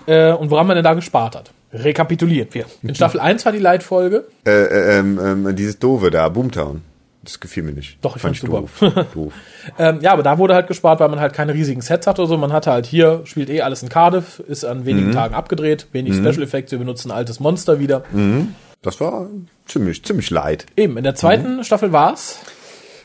äh, und woran man denn da gespart hat. Rekapitulieren wir. In Staffel 1 war die Leitfolge. Äh, äh, ähm, dieses Doofe da, Boomtown. Das gefiel mir nicht. Doch, ich Fand fand's doof. doof. Ähm, ja, aber da wurde halt gespart, weil man halt keine riesigen Sets hatte oder so. Man hatte halt hier, spielt eh alles in Cardiff, ist an wenigen Tagen abgedreht, wenig Special Effects, wir benutzen ein altes Monster wieder. Das war ziemlich, ziemlich leid. Eben, in der zweiten Staffel war's.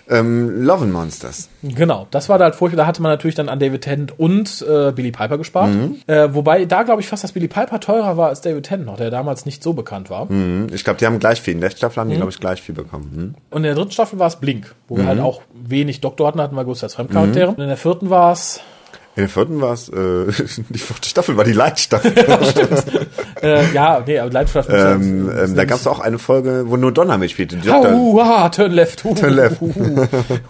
Ähm, Love and Monsters. Genau, das war da halt furchtbar. Da hatte man natürlich dann an David Tennant und äh, Billy Piper gespart. Äh, wobei da glaube ich fast, dass Billy Piper teurer war als David Tennant noch, der damals nicht so bekannt war. Hm, Ich glaube, die haben gleich viel. In der Staffel haben die, glaube ich, gleich viel bekommen. Hm? Und in der dritten Staffel war es Blink, wo wir halt auch wenig Doktor hatten, hatten wir größtenteils Fremdcharaktere. Und in der vierten war es, In der vierten war es, äh, die vierte Staffel war die Leitstaffel. äh, ja, nee, aber Leitstaffel. ähm, ähm, da gab es auch eine Folge, wo nur Donna mitspielte. Doktor- Hau, ah, turn left. Hu, Turn left.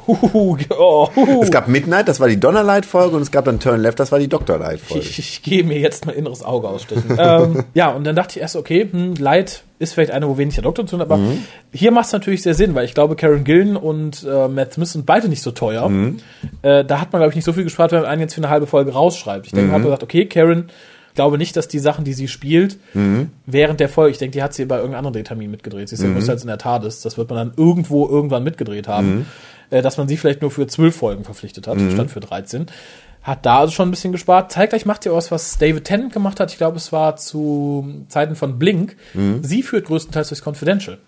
Oh. Es gab Midnight, das war die Donnerlight-Folge und es gab dann Turn Left, das war die Doctor-Light-Folge. Ich, ich gehe mir jetzt mein inneres Auge ausstechen. ähm, ja, und dann dachte ich erst, okay, hm, Light ist vielleicht eine, wo wenig der Doktor zu tun hat, aber hier macht es natürlich sehr Sinn, weil ich glaube, Karen Gillen und äh, Matt Smith sind beide nicht so teuer. Äh, da hat man, glaube ich, nicht so viel gespart, wenn man einen jetzt für eine halbe Folge rausschreibt. Ich denke, man hat gesagt, okay, Karen, glaube nicht, dass die Sachen, die sie spielt, während der Folge, ich denke, die hat sie bei irgendeinem anderen Drehtermin mitgedreht. Sie ist ja größtenteils in der TARDIS. Das wird man dann irgendwo irgendwann mitgedreht haben. Äh, dass man sie vielleicht nur für zwölf Folgen verpflichtet hat, statt für 13. Hat da also schon ein bisschen gespart. Zeitgleich macht ihr was, was David Tennant gemacht hat. Ich glaube, es war zu Zeiten von Blink. Sie führt größtenteils durchs Confidential.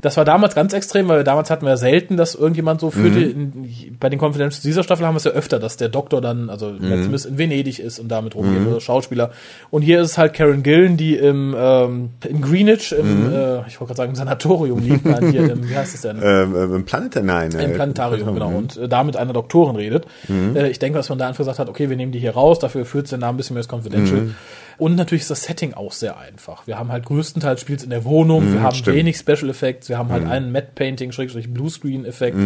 Das war damals ganz extrem, weil damals hatten wir ja selten, dass irgendjemand so führte. In, bei den Confidentials dieser Staffel haben wir es ja öfter, dass der Doktor dann, also Smith in Venedig ist und damit rumgeht, oder Schauspieler. Und hier ist es halt Karen Gillen, die im ähm, in Greenwich, im, äh, ich wollte gerade sagen, im Sanatorium liegt, nein, hier im, wie heißt es denn? Ähm, ähm, Im Planet Nein. Im Planetarium, genau. Und äh, da mit einer Doktorin redet. Äh, ich denke, dass man da einfach gesagt hat, okay, wir nehmen die hier raus, dafür führt der Name ein bisschen mehr das Confidential. Und natürlich ist das Setting auch sehr einfach. Wir haben halt größtenteils spielt in der Wohnung, wir haben stimmt. wenig Special Effects, wir haben halt einen Matte Painting, Schrägstrich Bluescreen Effekt.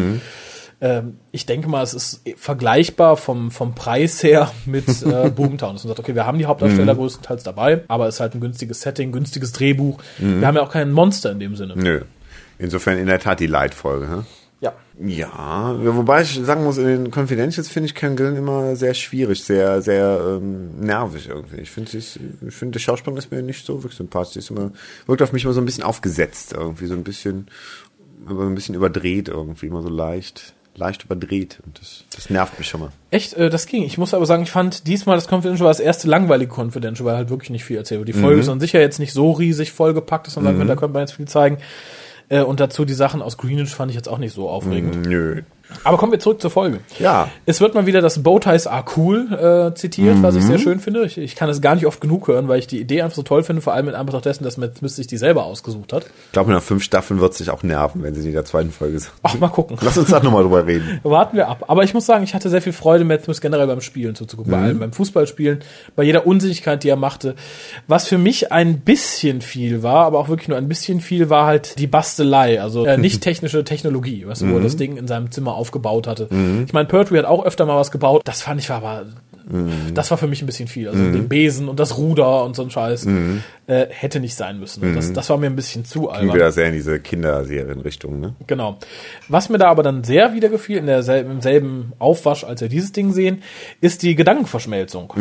Ähm, ich denke mal, es ist vergleichbar vom, vom Preis her mit äh, Boomtown. Dass man sagt, okay, wir haben die Hauptdarsteller größtenteils dabei, aber es ist halt ein günstiges Setting, günstiges Drehbuch. Wir haben ja auch kein Monster in dem Sinne. Nö. Insofern in der Tat die Leitfolge. Hm? Ja. Ja, wobei ich sagen muss, in den Confidentials finde ich Karen Gillen immer sehr schwierig, sehr, sehr ähm, nervig irgendwie. Ich finde, ist- ich finde, die Schauspielerin ist mir nicht so wirklich sympathisch. Sie ist immer, wirkt auf mich immer so ein bisschen aufgesetzt irgendwie, so ein bisschen, aber ein bisschen überdreht irgendwie, immer so leicht, leicht überdreht. Und das, das nervt mich schon mal. Echt, äh, das ging. Ich muss aber sagen, ich fand diesmal das Confidential war das erste langweilige Confidential, weil halt wirklich nicht viel erzählt wird. Die Folge ist an sich ja jetzt nicht so riesig vollgepackt, man sagen könnte, da könnte man jetzt viel zeigen. Äh, und dazu die Sachen aus Greenwich fand ich jetzt auch nicht so aufregend. Nö. Aber kommen wir zurück zur Folge. Ja. Es wird mal wieder das Bowties are cool äh, zitiert, was ich sehr schön finde. Ich, ich kann es gar nicht oft genug hören, weil ich die Idee einfach so toll finde, vor allem in Anbetracht dessen, dass Matt Smith sich die selber ausgesucht hat. Ich glaube, nach fünf Staffeln wird sich auch nerven, wenn sie in der zweiten Folge sind. Ach, mal gucken. Lass uns da nochmal drüber reden. Warten wir ab. Aber ich muss sagen, ich hatte sehr viel Freude, Matt Smith generell beim Spielen zuzugucken. Bei allem, beim Fußballspielen, bei jeder Unsinnigkeit, die er machte. Was für mich ein bisschen viel war, aber auch wirklich nur ein bisschen viel, war halt die Bastelei. Also äh, nicht technische Technologie, weißt du, wo das Ding in seinem Zimmer aufgebaut hatte. Ich meine, Pertwee hat auch öfter mal was gebaut. Das fand ich aber das war für mich ein bisschen viel. Also den Besen und das Ruder und so ein Scheiß äh, hätte nicht sein müssen. Das, das war mir ein bisschen zu albern. Wieder sehr in diese Kinderserien-Richtung, ne? Genau. Was mir da aber dann sehr wieder gefiel, in derselben, im selben Aufwasch, als wir dieses Ding sehen, ist die Gedankenverschmelzung.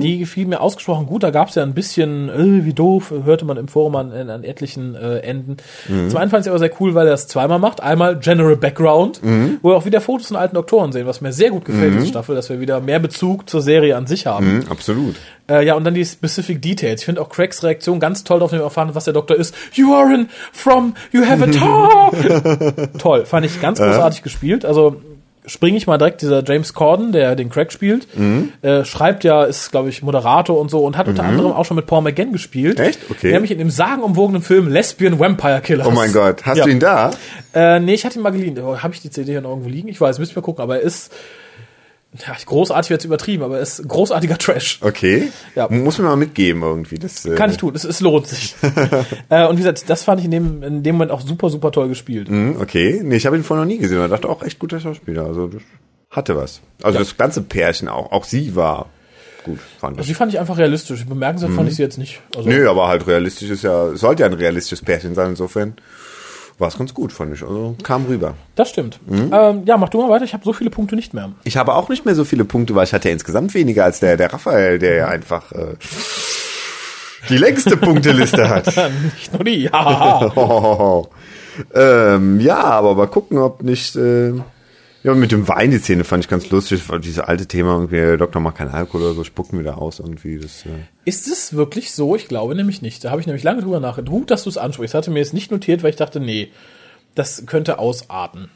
Die gefiel mir ausgesprochen gut. Da gab es ja ein bisschen, äh, wie doof, hörte man im Forum an, an etlichen äh, Enden. Zum einen fand ich aber sehr cool, weil er es zweimal macht. Einmal General Background, wo wir auch wieder Fotos von alten Doktoren sehen, was mir sehr gut gefällt, diese Staffel, dass wir wieder mehr Bezug zur Serie an sich haben. Mhm, absolut. Äh, ja, und dann die Specific Details. Ich finde auch Craigs Reaktion ganz toll wenn wir erfahren, was der Doktor ist. You are in from, you have a talk. toll, fand ich ganz großartig gespielt. Also springe ich mal direkt, dieser James Corden, der den Craig spielt, äh, schreibt ja, ist, glaube ich, Moderator und so und hat unter anderem auch schon mit Paul McGann gespielt. Echt? Okay. Nämlich in dem sagenumwogenen Film Lesbian Vampire Killers. Oh mein Gott, hast Ja. du ihn da? Äh, nee, ich hatte ihn mal geliehen. Oh, Habe ich die CD hier noch irgendwo liegen? Ich weiß, ihr mal gucken. Aber er ist, ja, großartig wird übertrieben, aber er ist großartiger Trash. Okay. Ja. Muss mir mal mitgeben irgendwie. Das, äh, Kann ich tun, es, es lohnt sich. äh, und wie gesagt, das fand ich in dem, in dem Moment auch super, super toll gespielt. Hm, Okay. Nee, ich habe ihn vorher noch nie gesehen. Ich dachte auch echt guter Schauspieler. Also das hatte was. Also Ja. das ganze Pärchen auch. Auch sie war gut, fand Also ich. die fand ich einfach realistisch. Bemerkenswert fand ich sie jetzt nicht. Also, Nö, aber halt realistisch ist ja, es sollte ja ein realistisches Pärchen sein. Insofern war es ganz gut, fand ich. Also kam rüber. Das stimmt. Mhm. Ähm, ja, mach du mal weiter. Ich habe so viele Punkte nicht mehr. Ich habe auch nicht mehr so viele Punkte, weil ich hatte ja insgesamt weniger als der, der Raphael, der ja einfach äh, die längste Punkteliste hat. nicht nur die. Hahaha. ähm, ja, aber mal gucken, ob nicht. Äh, ja, mit dem Wein die Szene fand ich ganz lustig. weil Dieses alte Thema, irgendwie, der Doktor macht keinen Alkohol oder so, spucken wieder aus irgendwie. Das, äh, Ist es wirklich so? Ich glaube nämlich nicht. Da habe ich nämlich lange drüber nachgedacht. Gut, dass du es ansprichst. Hatte mir jetzt nicht notiert, weil ich dachte, nee, das könnte ausarten.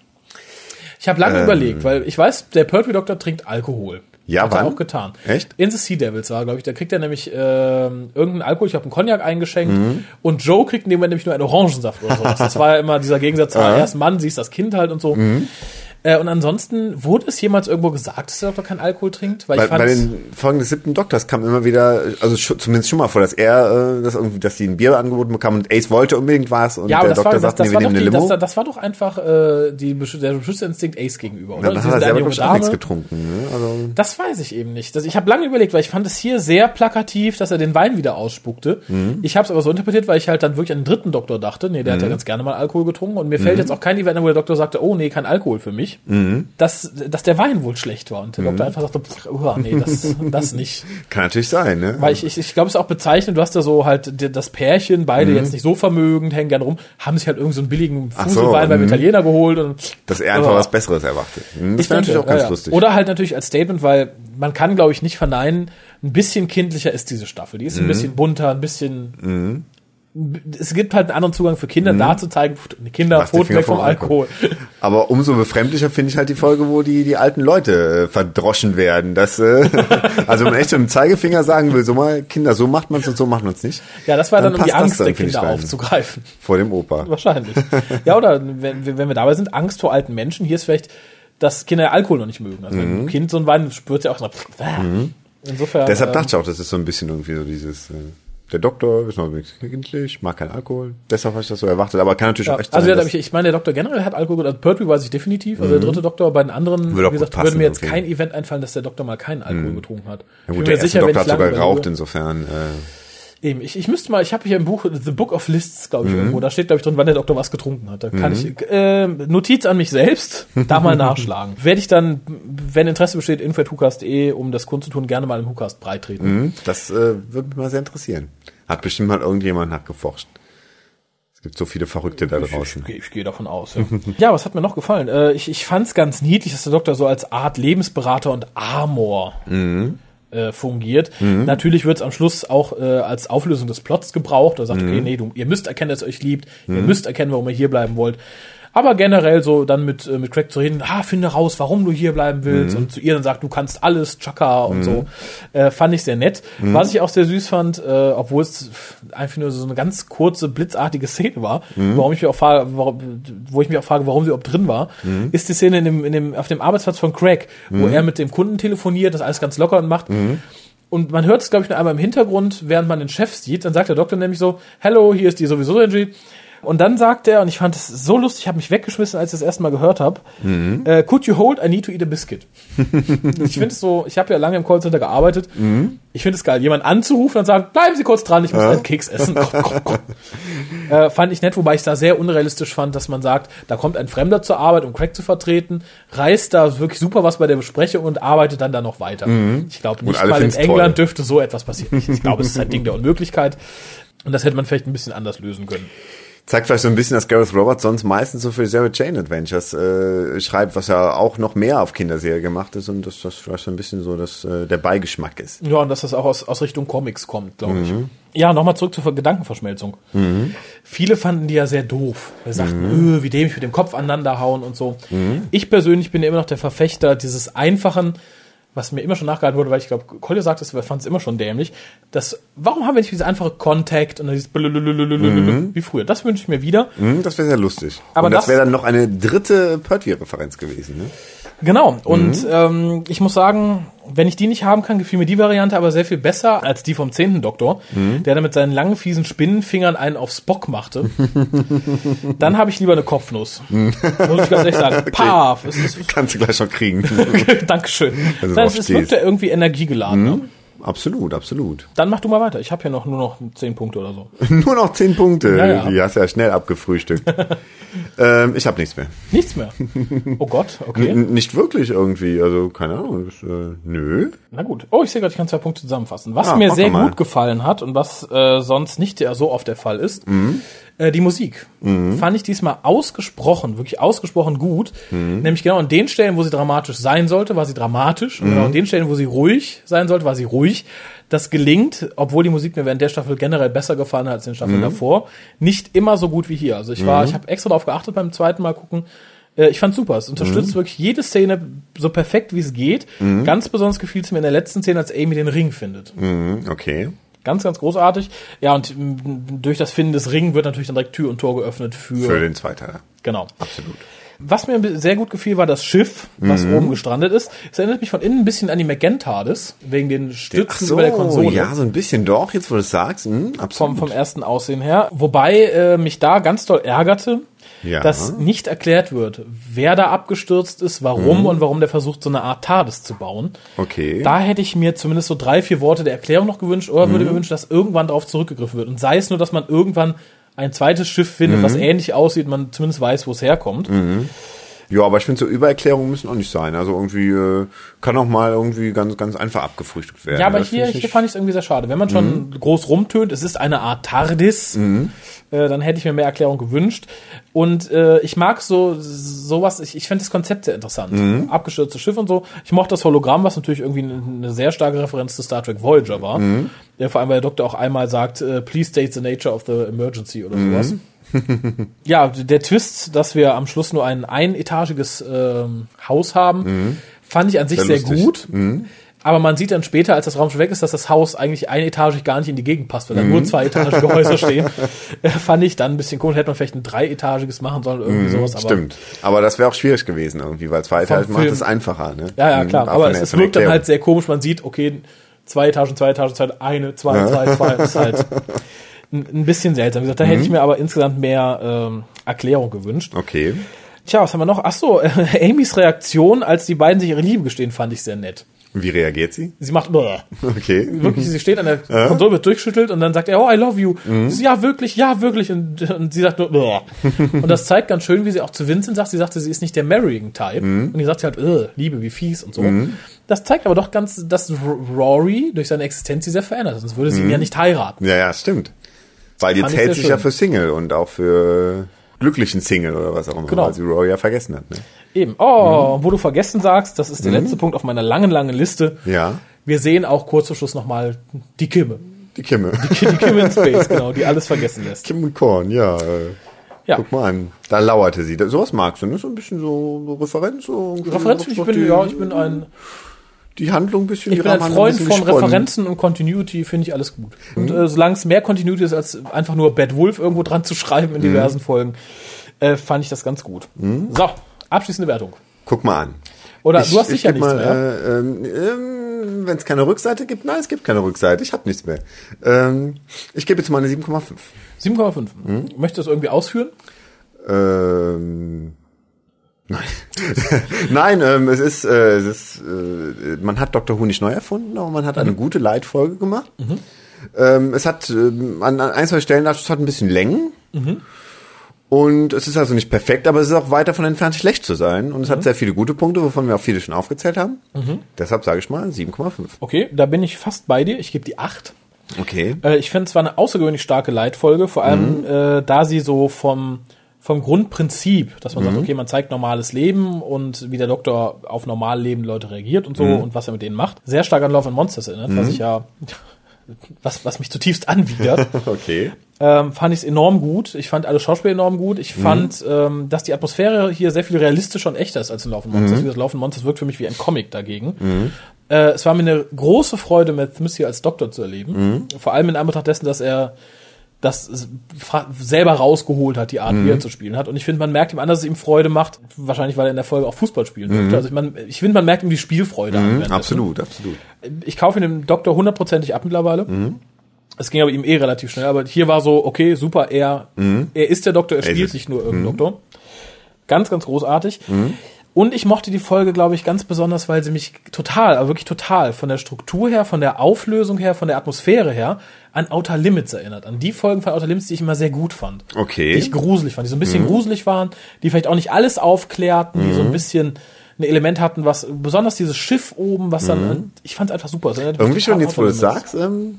Ich habe lange überlegt, weil ich weiß, der Pertwee Doktor trinkt Alkohol. Ja, Hat er wann? auch getan. Echt? In The Sea Devils war, glaube ich, da kriegt er nämlich ähm, irgendeinen Alkohol, ich habe einen Cognac eingeschenkt Mhm. und Joe kriegt Moment nämlich nur einen Orangensaft oder sowas. Das war ja immer dieser Gegensatz, ah, erst Mann, siehst das Kind halt und so. Mhm. Äh, und ansonsten, wurde es jemals irgendwo gesagt, dass der Doktor keinen Alkohol trinkt? Weil Bei, ich bei den Folgen des siebten Doktors kam immer wieder, also scho- zumindest schon mal vor, dass er, äh, dass irgendwie, dass sie ein Bier angeboten bekam und Ace wollte unbedingt was und ja, der das war, Doktor das, sagte, nee, war wir nehmen die, eine Limo. das, das war doch einfach äh, die, der Beschützerinstinkt Ace gegenüber, oder? dann hat er selber, eine glaub ich, junge auch nichts getrunken. Ne? Also, Das weiß ich eben nicht. Das, ich habe lange überlegt, weil ich fand es hier sehr plakativ, dass er den Wein wieder ausspuckte. Mhm. Ich habe es aber so interpretiert, weil ich halt dann wirklich an den dritten Doktor dachte. Nee, der hat ja ganz gerne mal Alkohol getrunken. Und mir fällt Mhm. jetzt auch kein Event, wo der Doktor sagte, oh nee, kein Alkohol für mich. Dass, dass der Wein wohl schlecht war. Und Mhm. der Doktor einfach sagte, pff, oh, nee, das, das nicht. kann natürlich sein, ne? Weil ich, ich, ich glaube, es ist auch bezeichnend, du hast da so halt das Pärchen, beide jetzt nicht so vermögend, hängen gerne rum, haben sich halt irgendwie so einen billigen Mhm. Ach so, Fuselwein beim mhm. Italiener geholt. Und, dass er einfach Oh. was Besseres erwartet. Hm, Das Ich wäre natürlich auch ganz ja, lustig. Oder halt natürlich als Statement, weil man kann, glaube ich, nicht verneinen, ein bisschen kindlicher ist diese Staffel. Die ist Mhm. ein bisschen bunter, ein bisschen. Es gibt halt einen anderen Zugang für Kinder, da zu zeigen, Kinder, Mhm. Finger weg vom vom Alkohol. Aber umso befremdlicher finde ich halt die Folge, wo die, die alten Leute äh, verdroschen werden. Das, äh, also wenn man echt mit dem Zeigefinger sagen will, so mal, Kinder, so macht man es und so macht man es nicht. Ja, das war dann, um die Angst dann, der Kinder aufzugreifen. Vor dem Opa. Wahrscheinlich. ja, oder wenn, wenn wir dabei sind, Angst vor alten Menschen. Hier ist vielleicht, dass Kinder Alkohol noch nicht mögen. Also Mhm. wenn ein Kind so ein Wein spürt ja auch so, pff, äh. Insofern. Deshalb ähm, dachte ich auch, das ist so ein bisschen irgendwie so dieses, äh, der Doktor ist noch bisschen kindlich, mag keinen Alkohol. Deshalb habe ich das so erwartet, aber kann natürlich Ja, auch echt also sein. ja, dass- ich, meine, der Doktor generell hat Alkohol, also Pertwee weiß ich definitiv, also der dritte Doktor, bei den anderen, Mhm. Würde wie gesagt, passen, würde mir jetzt okay. Mhm. kein Event einfallen, dass der Doktor mal keinen Alkohol getrunken hat. ja, gut, der erste sicher, Doktor hat sogar geraucht, insofern. Äh, Eben, ich, ich müsste mal, ich habe hier im Buch The Book of Lists, glaube Mhm. ich, irgendwo, da steht, glaube ich, drin, wann der Doktor was getrunken hat. Da kann ich, äh, Notiz an mich selbst, da mal nachschlagen. Werde ich dann, wenn Interesse besteht, info.hucast.de, um das kundzutun, gerne mal im Hucast breitreten. hm, das äh, würde mich mal sehr interessieren. Hat bestimmt mal irgendjemand nachgeforscht. Es gibt so viele Verrückte da draußen. Ich, ich, ich gehe davon aus. Ja. ja, was hat mir noch gefallen? Äh, ich ich fand es ganz niedlich, dass der Doktor so als Art Lebensberater und Amor äh, fungiert. Natürlich wird es am Schluss auch äh, als Auflösung des Plots gebraucht. Er sagt, okay, nee, du, ihr müsst erkennen, dass ihr euch liebt. Ihr müsst erkennen, warum ihr hier bleiben wollt. Aber generell so dann mit, äh, mit Craig zu reden, ah, finde raus, warum du hier bleiben willst. Und zu ihr dann sagt, du kannst alles, Chaka und so. Äh, fand ich sehr nett. Was ich auch sehr süß fand, äh, obwohl es einfach nur so eine ganz kurze, blitzartige Szene war, warum ich mich auch frage, warum, wo ich mich auch frage, warum sie überhaupt drin war, ist die Szene in dem, in dem, auf dem Arbeitsplatz von Craig, wo er mit dem Kunden telefoniert, das alles ganz locker und macht. Und man hört es, glaube ich, nur einmal im Hintergrund, während man den Chef sieht. Dann sagt der Doktor nämlich so, Hello, hier ist die sowieso Energy. Und dann sagt er, und ich fand es so lustig, ich habe mich weggeschmissen, als ich das erste Mal gehört habe, äh, Could you hold? I need to eat a biscuit. ich finde es so, ich habe ja lange im Callcenter gearbeitet. Ich finde es geil, jemanden anzurufen und sagen, bleiben Sie kurz dran, ich muss einen Keks essen. äh, fand ich nett, wobei ich es da sehr unrealistisch fand, dass man sagt, da kommt ein Fremder zur Arbeit, um Craig zu vertreten, reißt da wirklich super was bei der Besprechung und arbeitet dann da noch weiter. Ich glaube nicht mal in England toll. dürfte so etwas passieren. Ich, ich glaube, es ist ein Ding der Unmöglichkeit. Und das hätte man vielleicht ein bisschen anders lösen können. Zeigt vielleicht so ein bisschen, dass Gareth Roberts sonst meistens so für Sarah Jane Adventures äh, schreibt, was ja auch noch mehr auf Kinderserie gemacht ist und dass das vielleicht so ein bisschen so dass äh, der Beigeschmack ist. Ja, und dass das auch aus, aus Richtung Comics kommt, glaube ich. Ja, nochmal zurück zur Ver- Gedankenverschmelzung. Viele fanden die ja sehr doof. Wir sagten, öh, wie dämlich mit dem Kopf aneinander hauen und so. Ich persönlich bin ja immer noch der Verfechter dieses einfachen, was mir immer schon nachgehalten wurde, weil ich glaube, Kolja sagt es, wir fanden es immer schon dämlich, das, warum haben wir nicht diese einfache Contact und dann dieses blablabla wie früher? Das wünsche ich mir wieder. Hm, das wäre sehr lustig. Aber und das, das- wäre dann noch eine dritte Pertwee-Referenz gewesen. Ne? Genau. Und ähm, ich muss sagen, wenn ich die nicht haben kann, gefiel mir die Variante aber sehr viel besser als die vom zehnten Doktor, der dann mit seinen langen, fiesen Spinnenfingern einen auf Spock machte. dann habe ich lieber eine Kopfnuss. Muss ich ganz ehrlich sagen. Paf! Es ist, Kannst du gleich schon kriegen. Dankeschön. Also Nein, drauf es, es wirkt ja irgendwie energiegeladen. Ne? Absolut, absolut. Dann mach du mal weiter. Ich habe hier noch nur noch zehn Punkte oder so. Nur noch zehn Punkte. Ja, ja. Die hast du ja schnell abgefrühstückt. ähm, ich habe nichts mehr. Nichts mehr. Oh Gott, okay. N nicht wirklich irgendwie. Also, keine Ahnung. Das, äh, nö. Na gut. Oh, ich sehe gerade, ich kann zwei Punkte zusammenfassen. Was Ah, mir sehr gut gefallen hat und was äh, sonst nicht so oft der Fall ist, Mhm. Äh, die Musik. Fand ich diesmal ausgesprochen, wirklich ausgesprochen gut. Mhm. Nämlich genau an den Stellen, wo sie dramatisch sein sollte, war sie dramatisch. Und Mhm. genau an den Stellen, wo sie ruhig sein sollte, war sie ruhig. Das gelingt, obwohl die Musik mir während der Staffel generell besser gefallen hat als in den Staffeln Mhm. davor, nicht immer so gut wie hier. Also ich war, ich habe extra darauf geachtet beim zweiten Mal gucken. Äh, Ich fand super. Es unterstützt wirklich jede Szene so perfekt, wie es geht. Ganz besonders gefiel es mir in der letzten Szene, als Amy den Ring findet. Mhm, okay. Ganz, ganz großartig. Ja, und durch das Finden des Ring wird natürlich dann direkt Tür und Tor geöffnet für, Für den Zweiteiler. genau. Absolut. Was mir sehr gut gefiel, war das Schiff, was Mhm. oben gestrandet ist. Es erinnert mich von innen ein bisschen an die McGentardis, wegen den Stützen so, über der Konsole. ja, so ein bisschen doch, jetzt wo du es sagst. Hm, vom, absolut. vom ersten Aussehen her. Wobei äh, mich da ganz doll ärgerte, Ja. dass nicht erklärt wird, wer da abgestürzt ist, warum und warum der versucht, so eine Art TARDIS zu bauen. Mhm. Okay. Da hätte ich mir zumindest so drei, vier Worte der Erklärung noch gewünscht oder Mhm. würde mir wünschen, dass irgendwann darauf zurückgegriffen wird. Und sei es nur, dass man irgendwann ein zweites Schiff findet, Mhm. was ähnlich aussieht, man zumindest weiß, wo es herkommt. Ja, aber ich finde, so Übererklärungen müssen auch nicht sein. Also irgendwie äh, kann auch mal irgendwie ganz, ganz einfach abgefrühstückt werden. Ja, aber Das hier, ich hier fand ich es irgendwie sehr schade. Wenn man schon groß rumtönt, es ist eine Art TARDIS, äh, dann hätte ich mir mehr Erklärung gewünscht. Und äh, ich mag so sowas, ich, ich finde das Konzept sehr interessant. Abgestürztes Schiff und so. Ich mochte das Hologramm, was natürlich irgendwie eine, sehr starke Referenz zu Star Trek Voyager war. Ja, vor allem, weil der Doktor auch einmal sagt, äh, please state the nature of the emergency oder sowas. Ja, der Twist, dass wir am Schluss nur ein einetagiges ähm, Haus haben, fand ich an sich Sehr sehr, gut. Aber man sieht dann später, als das Raumschiff weg ist, dass das Haus eigentlich einetagig gar nicht in die Gegend passt, weil da nur zwei etagige Häuser stehen. Äh, fand ich dann ein bisschen komisch. Hätte man vielleicht ein dreietagiges machen sollen irgendwie sowas. Aber Stimmt. Aber das wäre auch schwierig gewesen irgendwie, weil zwei Etagen macht es einfacher, ne? Ja, ja, Mhm, klar. auch Aber es, es wirkt dann halt sehr komisch. Man sieht, okay, zwei Etagen, zwei Etagen, zwei, eine, zwei, zwei, zwei. Das ist halt ein, bisschen seltsam. Wie gesagt, da hätte ich Mhm. mir aber insgesamt mehr ähm, Erklärung gewünscht. Okay. Tja, was haben wir noch? Ach so, äh, Amys Reaktion, als die beiden sich ihre Liebe gestehen, fand ich sehr nett. Wie reagiert sie? Sie macht, Bäh. Okay. wirklich, sie steht an der Konsole, wird durchschüttelt und dann sagt er, oh, I love you. Mhm. Sie ja, wirklich, ja, wirklich. Und, und sie sagt nur, Bäh. und das zeigt ganz schön, wie sie auch zu Vincent sagt. Sie sagte, sie ist nicht der Marrying-Type. Mhm. Und die sagt sie halt, "Ugh, Liebe, wie fies und so. Das zeigt aber doch ganz, dass Rory durch seine Existenz sie sehr verändert hat. Sonst würde sie ihn ja nicht heiraten. Ja, ja, stimmt. Weil jetzt hält sich schön. ja für Single und auch für glücklichen Single oder was auch immer, Genau. weil sie Roy ja vergessen hat. Ne? Eben. Oh, Mhm. wo du vergessen sagst, das ist der letzte Punkt auf meiner langen, langen Liste. Ja, Wir sehen auch kurz vor Schluss nochmal die Kimme. die Kimme. Die Kimme in Space, genau, die alles vergessen lässt. Kim und Korn, ja. Ja. Guck mal an. Da lauerte sie. Sowas magst du, ne? So ein bisschen so, so Referenz. So Referenz, ich bin, die, ja, ich bin ein, Die Handlung ein bisschen, ich die bin ein Freund von gesponnen. Referenzen und Continuity, finde ich alles gut. Und äh, solange es mehr Continuity ist, als einfach nur Bad Wolf irgendwo dran zu schreiben in diversen Folgen, äh, fand ich das ganz gut. So, abschließende Wertung. Guck mal an. Oder Ich- du hast ich sicher nichts mal, mehr. Äh, ähm, ähm, Wenn es keine Rückseite gibt, nein, es gibt keine Rückseite. Ich habe nichts mehr. Ähm, ich gebe jetzt mal eine 7,5. 7,5. Möchtest du das irgendwie ausführen? Ähm, nein, nein ähm, es ist, äh, es ist äh, man hat Dr. Who nicht neu erfunden, aber man hat eine gute Leitfolge gemacht. Ähm, es hat ähm, an, an ein, zwei Stellen, es hat ein bisschen Längen. Und es ist also nicht perfekt, aber es ist auch weit davon entfernt, schlecht zu sein. Und es hat sehr viele gute Punkte, wovon wir auch viele schon aufgezählt haben. Deshalb sage ich mal 7,5. Okay, da bin ich fast bei dir. Ich gebe die 8. Okay. Äh, ich finde es war eine außergewöhnlich starke Leitfolge, vor allem äh, da sie so vom vom Grundprinzip, dass man sagt, okay, man zeigt normales Leben und wie der Doktor auf normal lebende Leute reagiert und so und was er mit denen macht, sehr stark an Love and Monsters erinnert, was ich ja was, was mich zutiefst anwidert. Okay. ähm, fand ich es enorm gut. Ich fand alle Schauspieler enorm gut. Ich fand, ähm, dass die Atmosphäre hier sehr viel realistischer und echter ist als in Laufen Monsters. Wie Das Laufen Monsters wirkt für mich wie ein Comic dagegen. Äh, es war mir eine große Freude, Matt Smith hier als Doktor zu erleben. Vor allem in Anbetracht dessen, dass er das selber rausgeholt hat, die Art, wie er zu spielen hat. Und ich finde, man merkt ihm an, dass es ihm Freude macht. Wahrscheinlich, weil er in der Folge auch Fußball spielen durfte. Also ich, man, ich finde, man merkt ihm die Spielfreude an. währenddessen. Absolut, absolut. Ich kaufe ihn dem Doktor hundertprozentig ab mittlerweile. Es ging aber ihm eh relativ schnell. Aber hier war so, okay, super, er, er ist der Doktor, er spielt nicht nur irgendein Doktor. Ganz, ganz großartig. Und ich mochte die Folge, glaube ich, ganz besonders, weil sie mich total, aber wirklich total, von der Struktur her, von der Auflösung her, von der Atmosphäre her, an Outer Limits erinnert. An die Folgen von Outer Limits, die ich immer sehr gut fand. Okay. Die ich gruselig fand, die so ein bisschen gruselig waren, die vielleicht auch nicht alles aufklärten, die so ein bisschen ein Element hatten, was, besonders dieses Schiff oben, was dann, ich fand es einfach super. Irgendwie schon, jetzt wo du es sagst, ähm,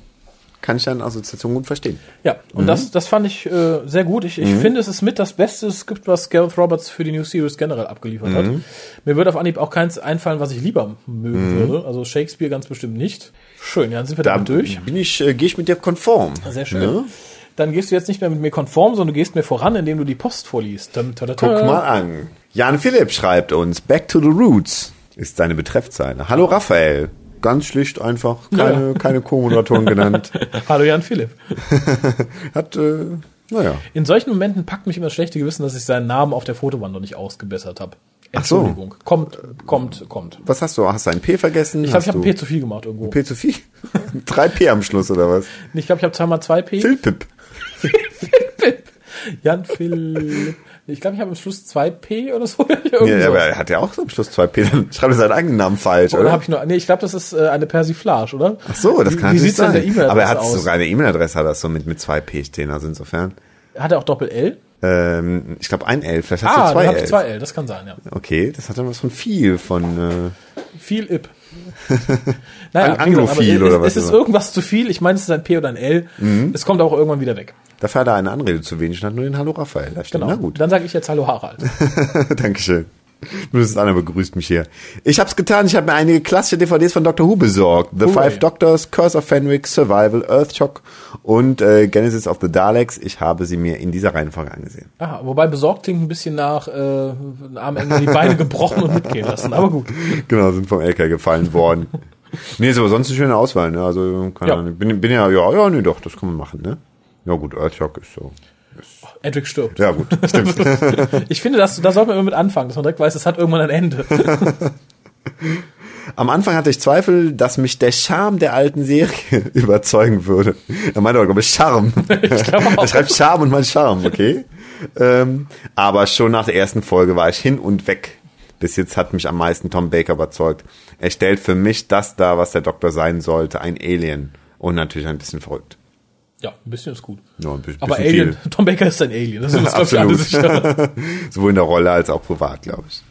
kann ich deine Assoziation gut verstehen. Ja, und das, das fand ich äh, sehr gut. Ich, ich finde, es ist mit das Beste Skript, was Gareth Roberts für die New Series generell abgeliefert hat. Mir würde auf Anhieb auch keins einfallen, was ich lieber mögen würde. Also Shakespeare ganz bestimmt nicht. Schön, ja, dann sind wir Da damit durch. bin ich, äh, gehe ich mit dir konform. Sehr schön. Ne? Dann gehst du jetzt nicht mehr mit mir konform, sondern du gehst mir voran, indem du die Post vorliest. Dum, ta, ta, ta. Guck mal an. Jan Philipp schreibt uns, Back to the Roots ist seine Betreffzeile. Hallo Raphael. Ganz schlicht einfach, keine, keine Co-Moderatoren genannt. Hallo Jan Philipp. Hat, äh, Naja. In solchen Momenten packt mich immer das schlechte Gewissen, dass ich seinen Namen auf der Fotowand noch nicht ausgebessert habe. Ach so. Entschuldigung. Kommt, kommt, kommt. Was hast du? Hast du ein P vergessen? Ich glaube, ich habe ein P zu viel gemacht irgendwo. P zu viel? Drei P am Schluss oder was? Ich glaube, ich habe zweimal zwei P. Philpip. Jan Phil. Ich glaube, ich habe am Schluss zwei P oder so. Ja, aber er hat ja auch am Schluss zwei P. Dann schreibt er seinen eigenen Namen falsch, oder oder? habe ich nur. Nee, ich glaube, das ist äh, eine Persiflage, oder? Ach so, das Wie- kann wie natürlich sein. E-Mail-Adresse aber er hat aus? sogar eine E-Mail-Adresse, hat das so mit, mit zwei P stehen, also insofern. Hat er auch Doppel L? Ähm, ich glaube ein L, vielleicht hast Ah, du zwei dann habe L. ich zwei L. Das kann sein, ja. Okay, das hat dann was von viel, von äh, Viel IP. Gesagt, Anglophil oder es, was Es ist irgendwas zu viel. Ich meine, es ist ein P oder ein L. Mhm. Es kommt auch irgendwann wieder weg. Dafür hat er eine Anrede zu wenig und hat nur den Hallo Raphael. Da Genau. Na gut. Dann sage ich jetzt Hallo Harald. Dankeschön. Nur das einer begrüßt mich hier. Ich hab's getan, ich habe mir einige klassische DVDs von Doctor Who besorgt. The Hooray. Five Doctors, Curse of Fenric, Survival, Earthshock und äh, Genesis of the Daleks. Ich habe sie mir in dieser Reihenfolge angesehen. Aha, wobei besorgt klingt ein bisschen nach äh, Arm Engel die Beine gebrochen und mitgehen lassen. Aber gut. Genau, sind vom LK gefallen worden. nee, ist aber sonst eine schöne Auswahl, ne? Also, keine Ja. Ahnung. Bin, bin ja, ja, ja, nee, doch, das kann man machen, ne? Ja gut, Earthshock ist so. Edric stirbt. Ja gut, stimmt. Ich finde, das, da sollte man immer mit anfangen, dass man direkt weiß, es hat irgendwann ein Ende. Am Anfang hatte ich Zweifel, dass mich der Charme der alten Serie überzeugen würde. Er meinte aber, glaube ich, Charme. er schreibt Charme und mein Charme, okay? ähm, aber schon nach der ersten Folge war ich hin und weg. Bis jetzt hat mich am meisten Tom Baker überzeugt. Er stellt für mich das dar, was der Doktor sein sollte, ein Alien. Und natürlich ein bisschen verrückt. Ja, ein bisschen ist gut. Ja, ein bisschen Aber bisschen Alien, viel. Tom Baker ist ein Alien. Das sind uns, glaube ich, alle. Sowohl in der Rolle als auch privat, glaube ich.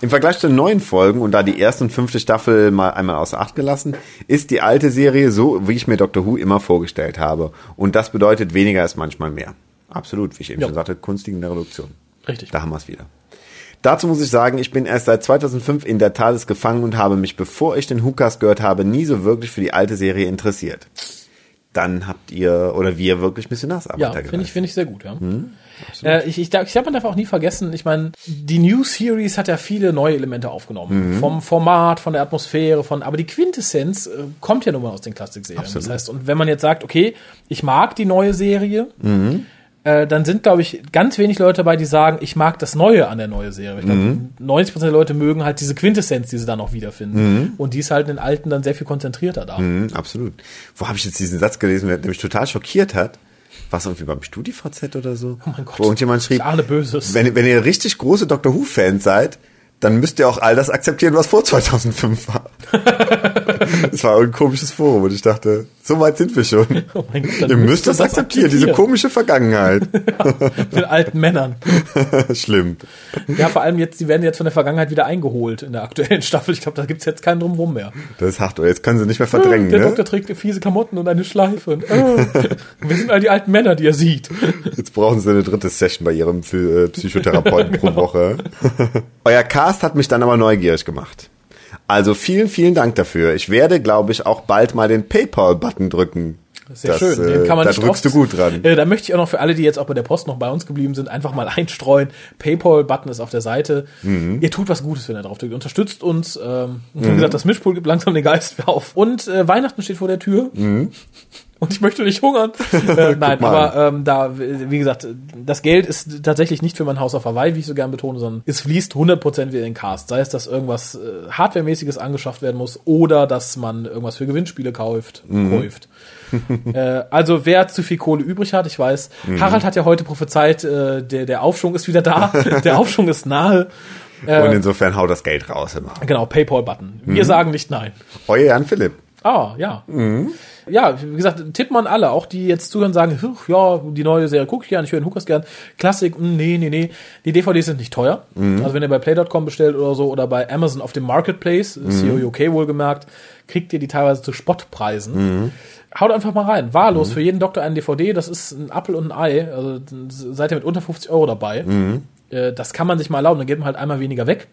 Im Vergleich zu den neuen Folgen und da die erste und fünfte Staffel mal einmal außer Acht gelassen, ist die alte Serie so, wie ich mir Doctor Who immer vorgestellt habe. Und das bedeutet, weniger ist manchmal mehr. Absolut, wie ich eben Ja. schon sagte, kunstige Reduktion. Richtig. Da haben wir es wieder. Dazu muss ich sagen, ich bin erst seit 2005 in der TARDIS gefangen und habe mich, bevor ich den Hukas gehört habe, nie so wirklich für die alte Serie interessiert. Dann habt ihr oder wir wirklich Missionarsarbeit Ja, finde ich, finde ich sehr gut, ja. äh, ich ich, ich glaube, man darf auch nie vergessen, ich meine, die New Series hat ja viele neue Elemente aufgenommen. Vom Format, von der Atmosphäre, von, aber die Quintessenz äh, kommt ja nun mal aus den Klassikserien. Das heißt, und wenn man jetzt sagt, okay, ich mag die neue Serie, äh, dann sind, glaube ich, ganz wenig Leute dabei, die sagen, ich mag das Neue an der neuen Serie. Ich glaube, 90% der Leute mögen halt diese Quintessenz, die sie dann auch wiederfinden. Und die ist halt in den alten dann sehr viel konzentrierter da. Mhm, absolut. Wo habe ich jetzt diesen Satz gelesen, der mich total schockiert hat? Was irgendwie beim StudiVZ oder so? Oh mein Gott. Wo irgendjemand schrieb, Ich ahne Böses. wenn, wenn ihr richtig große Doctor Who-Fans seid, dann müsst ihr auch all das akzeptieren, was vor 2005 war. das war ein komisches Forum und ich dachte, so weit sind wir schon. Oh Gott, ihr müsst müsst das das akzeptieren, diese akzeptieren. komische Vergangenheit. Mit den alten Männern. Schlimm. Ja, vor allem jetzt, die werden jetzt von der Vergangenheit wieder eingeholt in der aktuellen Staffel. Ich glaube, da gibt's jetzt keinen Drumrum mehr. Das ist hart. Jetzt können sie nicht mehr verdrängen, der ne? Doktor trägt fiese Klamotten und eine Schleife. Und, äh, wir sind all die alten Männer, die er sieht. Jetzt brauchen sie eine dritte Session bei ihrem äh, Psychotherapeuten pro Woche. Euer Cast hat mich dann aber neugierig gemacht. Also vielen, vielen Dank dafür. Ich werde, glaube ich, auch bald mal den PayPal-Button drücken. Sehr Das, schön. äh, Den kann man da nicht drückst oft- du gut dran. Äh, da möchte ich auch noch für alle, die jetzt auch bei der Post noch bei uns geblieben sind, einfach mal einstreuen. PayPal-Button ist auf der Seite. Mhm. Ihr tut was Gutes, wenn ihr drauf drückt. Unterstützt uns. Ähm, Wie gesagt, das Mischpult gibt langsam den Geist wieder auf. Und äh, Weihnachten steht vor der Tür. Und ich möchte nicht hungern. äh, nein, Mhm. aber ähm, da, wie gesagt, das Geld ist tatsächlich nicht für mein Haus auf Hawaii, wie ich so gern betone, sondern es fließt 100% wieder in den Cast. Sei es, dass irgendwas äh, Hardwaremäßiges angeschafft werden muss oder dass man irgendwas für Gewinnspiele kauft. Mhm. kauft. äh, also wer zu viel Kohle übrig hat, ich weiß, Mhm. Harald hat ja heute prophezeit, äh, der, der Aufschwung ist wieder da, der Aufschwung ist nahe. Und insofern hau das Geld raus immer. Genau, Paypal-Button. Mhm. Wir sagen nicht nein. Euer Jan Philipp. Ah, ja. Mhm. Ja, wie gesagt, Tipp man alle, auch die jetzt zuhören, sagen, "Huch, ja, die neue Serie gucke ich gern, ich höre den Hukas gern. Klassik, mh, nee, nee, nee. Die DVDs sind nicht teuer. Mhm. Also wenn ihr bei Play.com bestellt oder so oder bei Amazon auf dem Marketplace, Mhm. COUK wohlgemerkt, kriegt ihr die teilweise zu Spottpreisen. Mhm. Haut einfach mal rein. Wahllos für jeden Doktor eine DVD, das ist ein Apfel und ein Ei. Also seid ihr mit unter 50 Euro dabei. Mhm. Äh, Das kann man sich mal erlauben, dann geht man halt einmal weniger weg.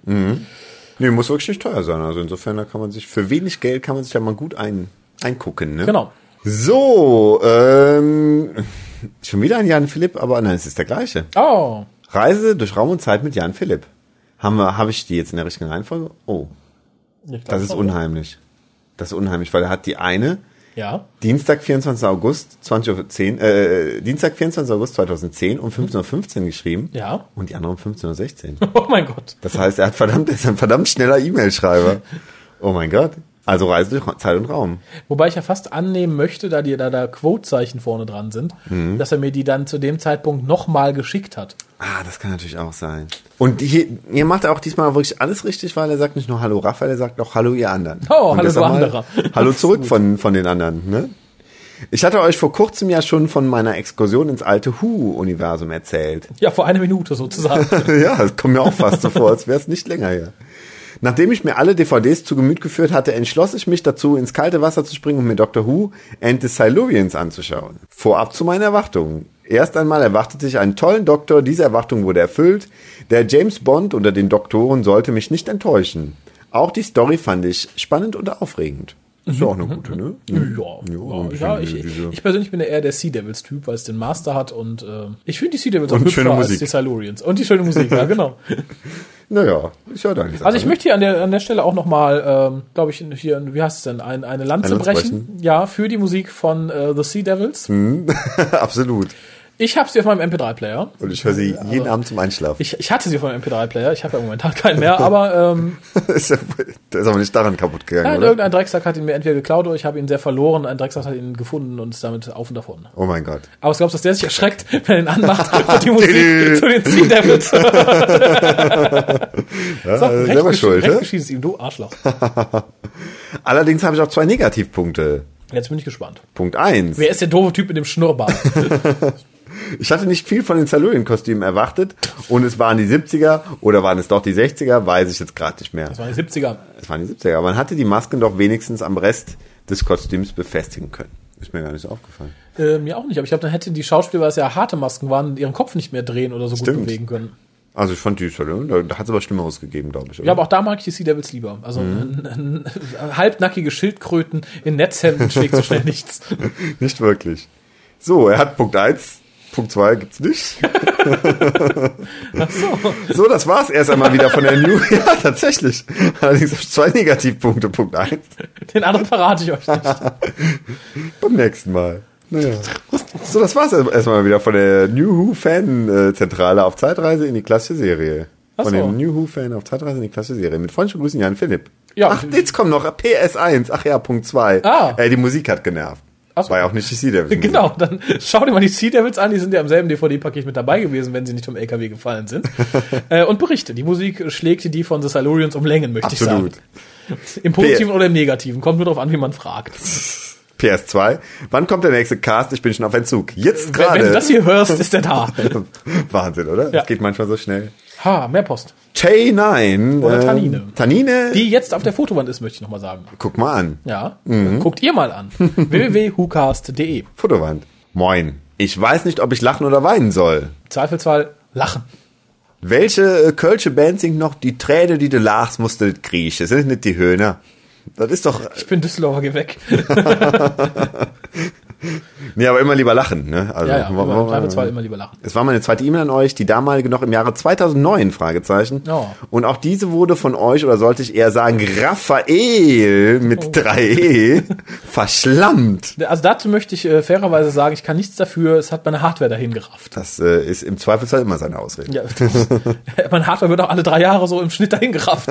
Nee, muss wirklich nicht teuer sein. Also insofern, da kann man sich, für wenig Geld kann man sich ja mal gut ein, eingucken, ne? Genau. So, ähm, schon wieder ein Jan Philipp, aber nein, es ist der gleiche. Oh, Reise durch Raum und Zeit mit Jan Philipp. Haben wir, habe ich die jetzt in der richtigen Reihenfolge? Oh, das ist unheimlich. Das ist unheimlich, weil er hat die eine, Ja. Dienstag, 24. August, 20.10 Uhr, äh, Dienstag, 24. August 2010 um 15.15 Uhr geschrieben. Ja. Und die andere um 15.16 Uhr. Oh mein Gott. Das heißt, er hat verdammt, er ist ein verdammt schneller E-Mail-Schreiber. Oh mein Gott. Also Reise durch Zeit und Raum. Wobei ich ja fast annehmen möchte, da die da, da Quote-Zeichen vorne dran sind, Mhm. dass er mir die dann zu dem Zeitpunkt nochmal geschickt hat. Ah, das kann natürlich auch sein. Und hier, ihr macht auch diesmal wirklich alles richtig, weil er sagt nicht nur Hallo Raphael, er sagt auch Hallo ihr anderen. Oh, Und hallo du anderer. Hallo zurück von, von den anderen, ne? Ich hatte euch vor kurzem ja schon von meiner Exkursion ins alte Who-Universum erzählt. Ja, vor einer Minute sozusagen. ja, das kommt mir auch fast so vor, als wäre es nicht länger her. Nachdem ich mir alle DVDs zu Gemüt geführt hatte, entschloss ich mich dazu, ins kalte Wasser zu springen und mir Doctor Who and the Silurians anzuschauen. Vorab zu meinen Erwartungen. Erst einmal erwartete ich einen tollen Doktor, diese Erwartung wurde erfüllt. Der James Bond unter den Doktoren sollte mich nicht enttäuschen. Auch die Story fand ich spannend und aufregend. Ist ja auch eine gute, ne? Ja, bisschen ja, ich, ich persönlich bin ja eher der Sea Devils Typ, weil es den Master hat und äh, ich finde die Sea Devils auch hübscher als die Silurians. Und die schöne Musik, ja, genau. Naja, ist ja deine Sache. Also ich möchte hier an der, an der Stelle auch nochmal, ähm, glaube ich, hier, wie heißt es denn, ein, eine Lanze Lanze brechen. Ja, für die Musik von äh, The Sea Devils. Absolut. Ich habe sie auf meinem MP3-Player. Und ich höre sie jeden Abend zum Einschlafen. Ich, ich hatte sie auf meinem MP3-Player. Ich habe ja momentan keinen mehr, aber ähm, ist ja- Der ist aber nicht daran kaputt gegangen, ja, oder? irgendein Drecksack hat ihn mir entweder geklaut oder ich habe ihn sehr verloren. Ein Drecksack hat ihn gefunden und ist damit auf und davon. Oh mein Gott. Aber glaubst du, dass der sich erschreckt, wenn er ihn anmacht und die Musik zu den Sea Devils? Ja, So, äh, selber schuld, recht geschieht es ihm, du Arschloch. Allerdings habe ich auch zwei Negativpunkte. Jetzt bin ich gespannt. Punkt eins. Wer ist der doofe Typ mit dem Schnurrbart? Ich hatte nicht viel von den Silurian-Kostümen erwartet und es waren die 70er oder waren es doch die 60er, weiß ich jetzt gerade nicht mehr. Das waren die 70er. Es waren die 70er. Aber man hatte die Masken doch wenigstens am Rest des Kostüms befestigen können. Ist mir gar nicht so aufgefallen. Äh, mir auch nicht, aber ich glaube, dann hätten die Schauspieler, weil es ja harte Masken waren, ihren Kopf nicht mehr drehen oder so gut Stimmt. bewegen können. Also ich fand die Silurian, da, hat es aber Schlimmeres gegeben, glaube ich. Oder? Ja, aber auch da mag ich die Sea Devils lieber. Also Mhm. halbnackige Schildkröten in Netzhemden schlägt so schnell nichts. Nicht wirklich. So, er hat Punkt eins. Punkt zwei gibt's nicht. so. das war's erst einmal wieder von der New. Ja, tatsächlich. Allerdings zwei Negativpunkte. Punkt eins. Den anderen verrate ich euch nicht. Beim nächsten Mal. Naja. So, das war's erst- erstmal wieder von der New Who Fan Zentrale auf Zeitreise in die klassische Serie. Ach Von so. dem New Who Fan auf Zeitreise in die klassische Serie. Mit freundlichen Grüßen, Jan Philipp. Ja. Ach, jetzt kommt noch PS1. Ach ja, Punkt zwei. Ah. Äh, die Musik hat genervt. Ach so. War ja auch nicht die Sea Devils. Genau, dann schau dir mal die Sea Devils an, die sind ja im selben DVD-Paket mit dabei gewesen, wenn sie nicht vom LKW gefallen sind. äh, und berichte, die Musik schlägt die von The Silurians um Längen, möchte Absolut. ich sagen. Im Positiven oder im Negativen, kommt nur darauf an, wie man fragt. PS2. Wann kommt der nächste Cast? Ich bin schon auf Entzug. Jetzt Wenn, wenn du gerade. das hier hörst, ist der da. Wahnsinn, oder? Ja. Das geht manchmal so schnell. Ha, mehr Post. Tay9. Oder ähm, Tanine. Tanine. Die jetzt auf der Fotowand ist, möchte ich nochmal sagen. Guck mal an. Ja, guckt ihr mal an. www.hucast.de. Fotowand. Moin. Ich weiß nicht, ob ich lachen oder weinen soll. Zweifelsfall lachen. Welche äh, Kölsche Band singt noch Die Träne, die du lachst, musst du nicht kriechen? Sind nicht die Höhner? Das ist doch, Ich bin Düsseldorfer, geh weg. nee, aber immer lieber lachen, ne? Also, Ja, ja, wo- wo- im Zweifelsfall immer lieber lachen. Es war meine zweite E-Mail an euch, die damalige noch im Jahre 2009, Fragezeichen. Oh. Und auch diese wurde von euch, oder sollte ich eher sagen, Raphael mit Oh. 3e, verschlammt. Also dazu möchte ich äh, fairerweise sagen, ich kann nichts dafür, es hat meine Hardware dahin gerafft. Das äh, ist im Zweifelsfall immer seine Ausrede. Ja, meine Hardware wird auch alle drei Jahre so im Schnitt dahin gerafft.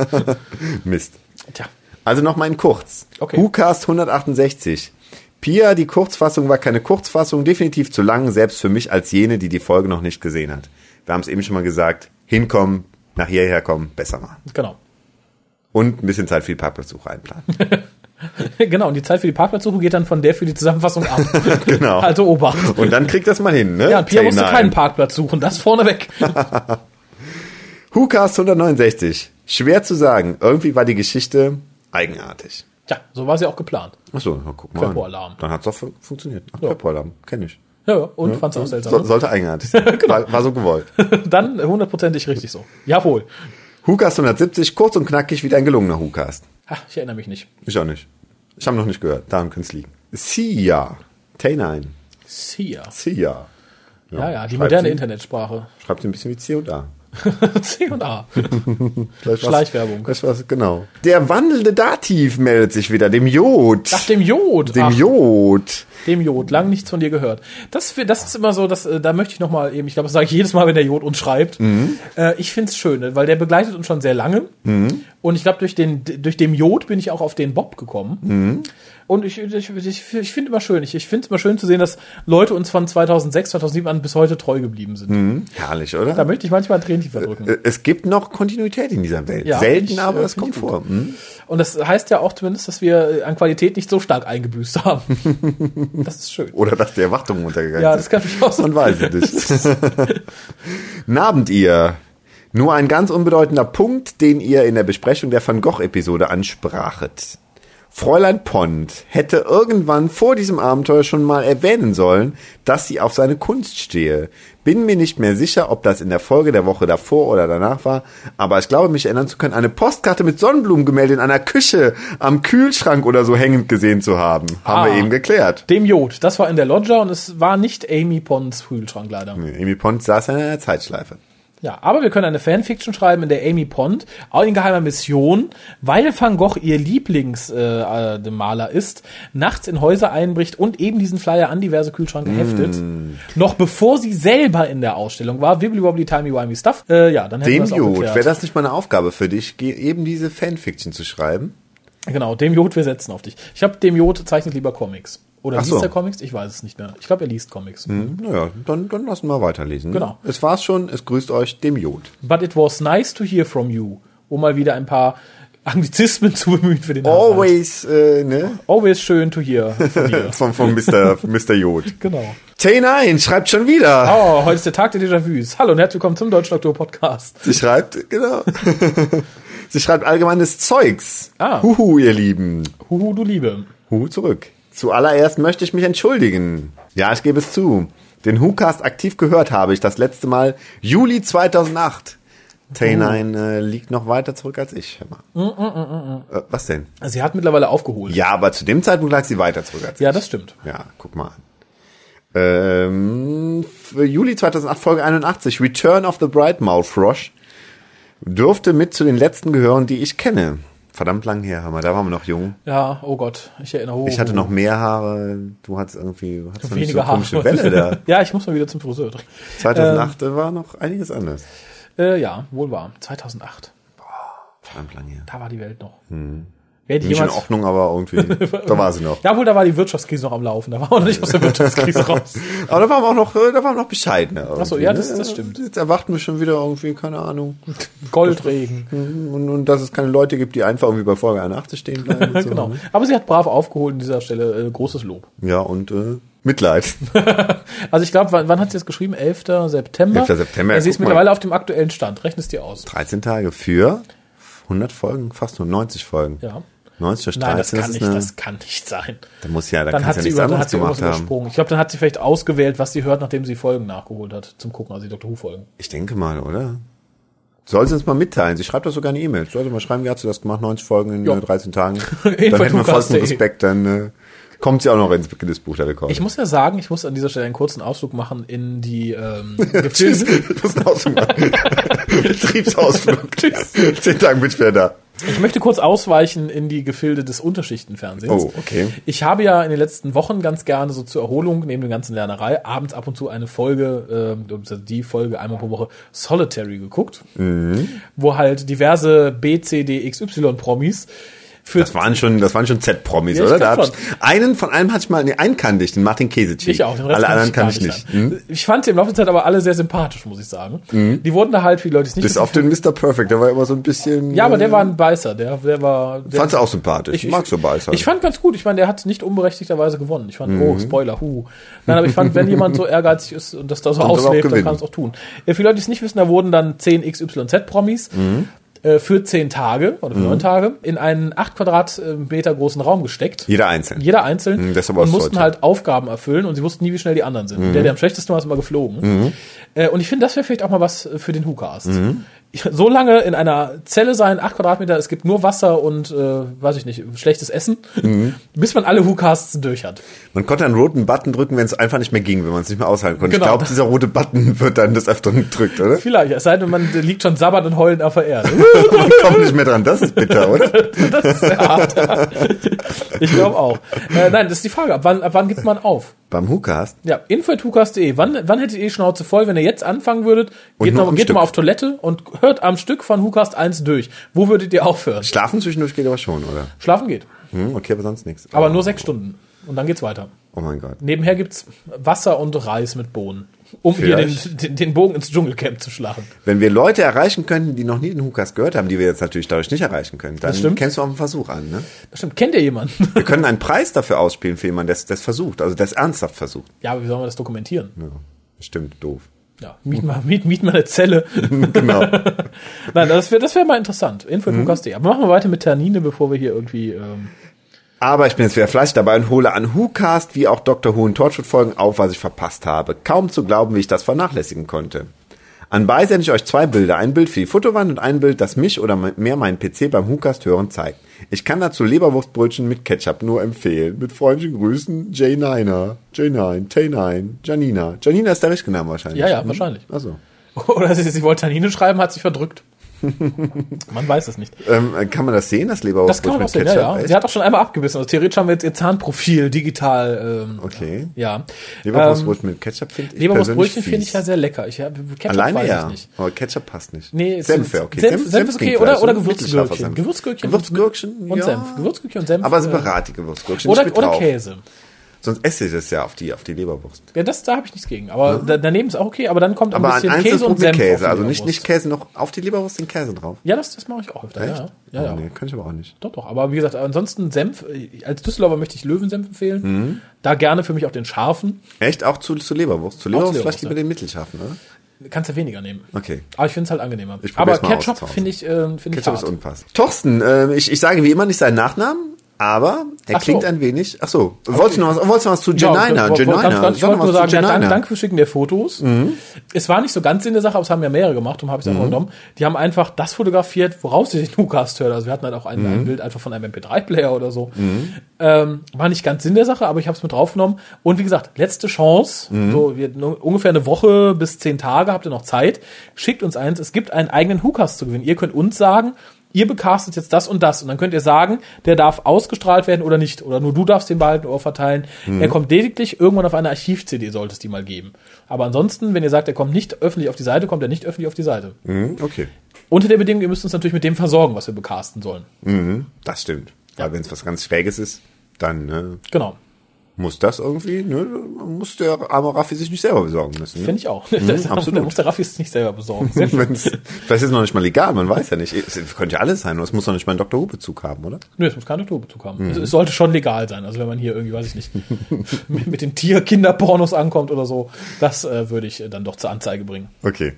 Mist. Tja, Also noch mal in kurz. Okay. WhoCast 168. Pia, die Kurzfassung war keine Kurzfassung, definitiv zu lang, selbst für mich als jene, die die Folge noch nicht gesehen hat. Wir haben es eben schon mal gesagt, hinkommen, nach hierher kommen, besser machen. genau. Und ein bisschen Zeit für die Parkplatzsuche einplanen. Genau, und die Zeit für die Parkplatzsuche geht dann von der für die Zusammenfassung ab. Genau. Also Obacht. Und dann kriegt das mal hin, ne? Ja, Pia musste Tay9. keinen Parkplatz suchen, das vorneweg. WhoCast 169. Schwer zu sagen. Irgendwie war die Geschichte eigenartig. Tja, so war sie auch geplant. Achso, guck mal. Tempoalarm. Dann hat's doch fun funktioniert. Ach, Tempoalarm, kenn ich. Ja, ja, und fand's auch seltsam. So, sollte eigenartig sein. Genau. war, war so gewollt. Dann hundertprozentig richtig so. Jawohl. WhoCast 170, kurz und knackig, wie ein gelungener WhoCast. Ach, ich erinnere mich nicht. Ich auch nicht. Ich habe noch nicht gehört. Daran könnte es liegen. Sia. Tay9. Sia. Sia. Ja, ja, die schreibt moderne sie- Internetsprache. Schreibt sie ein bisschen wie C und A. C und A. Schleichwerbung. Vielleicht was, genau. Der wandelnde Dativ meldet sich wieder, dem Jod. Nach dem Jod. dem Ach, Jod. Dem Jod. Lang nichts von dir gehört. Das, das ist immer so, dass, äh, da möchte ich nochmal eben, ich glaube, das sage ich jedes Mal, wenn der Jod uns schreibt. Äh, ich find's schön, ne, weil der begleitet uns schon sehr lange. Und ich glaube, durch den, durch den Jod bin ich auch auf den Bob gekommen. Und ich, ich, ich, ich finde immer schön, ich, ich finde es immer schön zu sehen, dass Leute uns von 2006, 2007 an bis heute treu geblieben sind. Herrlich, oder? Da möchte ich manchmal ein Tränchen verdrücken. Äh, Es gibt noch Kontinuität in dieser Welt. Ja, Selten, ich, aber es find kommt vor. Hm? Und das heißt ja auch zumindest, dass wir an Qualität nicht so stark eingebüßt haben. das ist schön. Oder dass die Erwartungen untergegangen Ja, sind. das kann durchaus Man weiß es nicht. Nabend ihr. Nur ein ganz unbedeutender Punkt, den ihr in der Besprechung der Van Gogh-Episode ansprachet. Fräulein Pond hätte irgendwann vor diesem Abenteuer schon mal erwähnen sollen, dass sie auf seine Kunst stehe. Bin mir nicht mehr sicher, ob das in der Folge der Woche davor oder danach war, aber ich glaube, mich erinnern zu können, eine Postkarte mit Sonnenblumengemälde in einer Küche am Kühlschrank oder so hängend gesehen zu haben. Haben Ah. wir eben geklärt. Dem Jod. Das war in der Loggia und es war nicht Amy Ponds Kühlschrank leider. Amy Pond saß in einer Zeitschleife. Ja, aber wir können eine Fanfiction schreiben, in der Amy Pond, auch in geheimer Mission, weil Van Gogh ihr Lieblingsmaler äh, Maler ist, nachts in Häuser einbricht und eben diesen Flyer an diverse Kühlschranke heftet. Noch bevor sie selber in der Ausstellung war, wibbly wobbly timey wimey stuff. Äh, ja, dann hätten wir Dem das auch Jod, wäre das nicht mal eine Aufgabe für dich, eben diese Fanfiction zu schreiben? Genau, dem Jod, wir setzen auf dich. Ich glaube, dem Jod zeichnet lieber Comics. Oder Ach liest so. er Comics? Ich weiß es nicht mehr. Ich glaube, er liest Comics. Naja, dann, dann lassen wir weiterlesen. Genau. Es war's schon, es grüßt euch dem Jod. But it was nice to hear from you. Um mal wieder ein paar Anglizismen zu bemühen für den. Always, äh, ne? Always schön to hear von dir. Von, von Mr. Mr. Jod. genau. T9 schreibt schon wieder. Oh, heute ist der Tag der Déjà-vus. Hallo und herzlich willkommen zum Deutschen Doktor Podcast. Sie schreibt, genau. Sie schreibt allgemeines Zeugs. Ah. Huhu, ihr Lieben. Huhu, du Liebe. Huhu zurück. Zuallererst möchte ich mich entschuldigen. Ja, ich gebe es zu. Den WhoCast aktiv gehört habe ich das letzte Mal Juli 2008. Tay9 äh, liegt noch weiter zurück als ich. Hör mal. Äh, was denn? Sie hat mittlerweile aufgeholt. Ja, aber zu dem Zeitpunkt lag sie weiter zurück als Ja, das stimmt. ich. Ja, guck mal an. Ähm, für Juli 2008 Folge 81 Return of the Bright Mouth Frosh dürfte mit zu den letzten gehören, die ich kenne. Verdammt lang her, Hammer. Da waren wir noch jung. Ja, oh Gott, ich erinnere. Oh, Ich hatte oh, noch mehr Haare. Du hattest irgendwie, du hattest nicht so weniger komische Haare. Welle da. ja, ich muss mal wieder zum Friseur. 2008 war noch einiges anders. Äh, ja, wohl wahr. 2008. Verdammt lang her. Da war die Welt noch. Wer hätte Nicht in Ordnung, aber irgendwie, da war sie noch. Ja, wohl, da war die Wirtschaftskrise noch am Laufen. Da waren wir noch nicht aus der Wirtschaftskrise raus. Aber da waren wir auch noch, äh, da waren wir noch bescheidener. Ach so, irgendwie, ja, ne? das- das stimmt. Jetzt erwarten wir schon wieder irgendwie, keine Ahnung. Goldregen. Und, und dass es keine Leute gibt, die einfach irgendwie bei Folge 81 stehen bleiben. So, genau. ne? Aber sie hat brav aufgeholt an dieser Stelle. Äh, großes Lob. Ja, und äh, Mitleid. Also ich glaube, wann, wann hat sie das geschrieben? 11. September? 11. September, Ja, sie ist guck mal. mittlerweile auf dem aktuellen Stand. Rechne es dir aus. 13 Tage für 100 Folgen, fast nur 90 Folgen. Ja. 90 durch 13, Nein, das kann ist nicht, das kann nicht sein. da muss ja, da Dann hat ja sie, nichts über, dann anderes hat sie irgendwas gemacht haben. Ich glaube, dann hat sie vielleicht ausgewählt, was sie hört, nachdem sie Folgen nachgeholt hat, zum Gucken, also die Dr. Who-Folgen. Ich denke mal, oder? Soll sie uns mal mitteilen. Sie schreibt doch sogar eine E-Mail. Soll sie mal schreiben, wie hat sie das gemacht? 90 Folgen in äh, 13 Tagen. Info dann hätten wir vollsten Lukas.de. Respekt. Dann äh, kommt sie auch noch ins Guinness-Buch der Rekorde. Ich muss ja sagen, ich muss an dieser Stelle einen kurzen Ausflug machen in die ähm, Gefilde. Ich muss Hause machen. Betriebsausflug. Tschüss. Zehn Tage bin ich wieder da. Ich möchte kurz ausweichen in die Gefilde des Unterschichtenfernsehens. Oh, okay. Ich habe ja in den letzten Wochen ganz gerne so zur Erholung, neben der ganzen Lernerei, abends ab und zu eine Folge, äh, die Folge einmal pro Woche Solitary geguckt, Mhm. wo halt diverse B, C, D, X, Y Promis für Das waren schon, das waren schon Z-Promis, Ja, ich oder? Da ich, einen von einem hatte ich mal, nee, einen kannte ich, den Martin Keseci. Ich auch, den Rest Alle anderen kannte ich nicht. Hm? an. Ich fand sie im Laufe der Zeit aber alle sehr sympathisch, muss ich sagen. Die wurden da halt, wie Leute es nicht Bis auf den Mr. Perfect, der war immer so ein bisschen. Ja, aber der äh, war ein Beißer, der, der war. Der, Fand's auch sympathisch. Ich, mag so Beißer. Ich fand ganz gut. Ich meine, der hat nicht unberechtigterweise gewonnen. Ich fand, Mhm. oh, Spoiler, hu. Nein, aber ich fand, wenn jemand so ehrgeizig ist und das da so auslebt, dann kann es auch tun. Äh, für Leute, die es nicht wissen, da wurden dann 10 XYZ-Promis Mhm. Äh, für 10 Tage oder für 9 Tage in einen 8 Quadratmeter großen Raum gesteckt. Jeder einzeln. Jeder einzeln Mhm, das und mussten Deutsches. halt Aufgaben erfüllen und sie wussten nie, wie schnell die anderen sind. Mhm. Der, der am schlechtesten war, ist immer geflogen. Äh, und ich finde, das wäre vielleicht auch mal was für den WhoCast. So lange in einer Zelle sein, acht Quadratmeter, es gibt nur Wasser und, äh, weiß ich nicht, schlechtes Essen, bis man alle WhoCasts durch hat. Man konnte einen roten Button drücken, wenn es einfach nicht mehr ging, wenn man es nicht mehr aushalten konnte. Genau. Ich glaube, dieser rote Button wird dann des Öfteren gedrückt, oder? Vielleicht, es sei denn, man liegt schon sabbernd und heulend auf der Erde. Man kommt nicht mehr dran. Das ist bitter, oder? Das ist sehr hart. Ich glaube auch. Äh, nein, das ist die Frage. Ab wann, ab wann gibt man auf? Beim WhoCast? Ja, info.hukas.de. Wann, wann hättet ihr die Schnauze voll, wenn ihr jetzt anfangen würdet? Geht, noch, geht Stück. mal auf Toilette und hört am Stück von Hukast 1 durch. Wo würdet ihr aufhören? Schlafen zwischendurch geht aber schon, oder? Schlafen geht. Hm, okay, aber sonst nichts. Aber oh. nur sechs Stunden. Und dann geht's weiter. Oh mein Gott. Nebenher gibt's Wasser und Reis mit Bohnen. Um hier den, Vielleicht. den, den Bogen ins Dschungelcamp zu schlagen. Wenn wir Leute erreichen könnten, die noch nie den WhoCast gehört haben, die wir jetzt natürlich dadurch nicht erreichen können, dann Das kennst du auch einen Versuch an, ne? Das stimmt. Kennt ihr jemanden? Wir können einen Preis dafür ausspielen für jemanden, der es versucht, also der es ernsthaft versucht. ja, aber wie sollen wir das dokumentieren? Ja, stimmt, doof. Ja, miet mal, miet, miet mal eine Zelle. Genau. Nein, das wäre das wär mal interessant. Info.hukas.de. Aber machen wir weiter mit Ternine, bevor wir hier irgendwie, ähm, Aber ich bin jetzt wieder fleißig dabei und hole an WhoCast wie auch Dr. Who und Torchwood-Folgen auf, was ich verpasst habe. Kaum zu glauben, wie ich das vernachlässigen konnte. Anbei sende ich euch zwei Bilder. Ein Bild für die Fotowand und ein Bild, das mich oder mehr meinen PC beim WhoCast hören zeigt. Ich kann dazu Leberwurstbrötchen mit Ketchup nur empfehlen. Mit freundlichen Grüßen, J9er, J9, T9, Janina. Janina ist der richtige Name wahrscheinlich. Ja, ja, Hm? wahrscheinlich. Achso. oder sie, sie wollte Ternine schreiben, hat sich verdrückt. Man weiß es nicht. Ähm, kann man das sehen, das Das Leberwurstbrötchen kann man auch sehen, ja, Ketchup? ja. Sie hat auch schon einmal abgebissen. Also theoretisch haben wir jetzt ihr Zahnprofil digital. Ähm, Okay. Ja. Leberwurstbrötchen mit Ketchup finde ich Leberwurstbrötchen finde ich ja sehr lecker. Ich, Ketchup Alleine weiß ja. ich nicht. Aber Ketchup passt nicht. Nee, Senf wäre okay. Senf, Senf, ist okay. Oder, oder Gewürzgürkchen. Senf. Gewürzgürkchen. Gewürzgürkchen, und ja. Senf. Gewürzgürkchen und Senf. Aber äh, separate Gewürzgürkchen. Oder, oder. Käse. Sonst esse ich das ja auf die, auf die Leberwurst. Ja, das, da habe ich nichts gegen. Aber da, daneben ist auch okay. Aber dann kommt ein Aber ein bisschen einzelnes Käse und Senf. Käse. Also nicht, nicht Käse noch auf die Leberwurst den Käse drauf. Ja, das, das mache ich auch öfter. Echt? Ja, ja. ja. Oh, nee, kann ich aber auch nicht. Doch, doch. Aber wie gesagt, ansonsten Senf, äh, als Düsseldorfer möchte ich Löwensenf empfehlen. Mhm. Da gerne für mich auch den scharfen. Echt? Auch zu, zu Leberwurst? Zu Leberwurst Leberwurst, vielleicht lieber ja. den mittelscharfen, oder? Kannst du weniger nehmen. Okay. Aber ich finde es halt angenehmer. Ich Aber Ketchup finde ich, äh, finde ich Ketchup ist hart. unpassend. Thorsten, äh, ich, ich sage wie immer nicht seinen Nachnamen, aber er Ach so. klingt ein wenig. Ach so, wolltest du noch was, wolltest du noch was zu Janina? Ja, wollte- Janina, ganz, ganz, ich wollte nur sagen, ja, danke, danke für Schicken der Fotos. Es war nicht so ganz in der Sache, aber es haben ja mehrere gemacht, darum habe ich es Mhm. genommen. Die haben einfach das fotografiert, woraus sie den Nukast hört. Also wir hatten halt auch ein, Mhm. ein Bild einfach von einem MP3-Player oder so. Ähm, war nicht ganz Sinn der Sache, aber ich habe es mit draufgenommen. Und wie gesagt, letzte Chance, Mhm. so wir, ungefähr eine Woche bis zehn Tage habt ihr noch Zeit. Schickt uns eins. Es gibt einen eigenen Hookast zu gewinnen. Ihr könnt uns sagen, ihr becastet jetzt das und das. Und dann könnt ihr sagen, der darf ausgestrahlt werden oder nicht. Oder nur du darfst den behalten oder verteilen. Mhm. Er kommt lediglich irgendwann auf eine Archiv-CD, sollte es die mal geben. Aber ansonsten, wenn ihr sagt, er kommt nicht öffentlich auf die Seite, kommt er nicht öffentlich auf die Seite. Mhm, okay. Unter der Bedingung, ihr müsst uns natürlich mit dem versorgen, was wir becasten sollen. Mhm, das stimmt. Weil wenn es was ganz Schräges ist, dann ne, Genau. Muss das irgendwie, ne, muss der arme Raffi sich nicht selber besorgen müssen. Ne? Finde ich auch. das, absolut. Da muss der Raffi es nicht selber besorgen. Vielleicht ist noch nicht mal legal, man weiß ja nicht. Es könnte ja alles sein, es muss doch nicht mal einen Dr. Who-Bezug haben, oder? Nö, es muss kein Naturbezug haben. Mhm. Es, es sollte schon legal sein. Also wenn man hier irgendwie, weiß ich nicht, mit, mit den Tier-Kinder-Pornos ankommt oder so, das äh, würde ich äh, dann doch zur Anzeige bringen. Okay.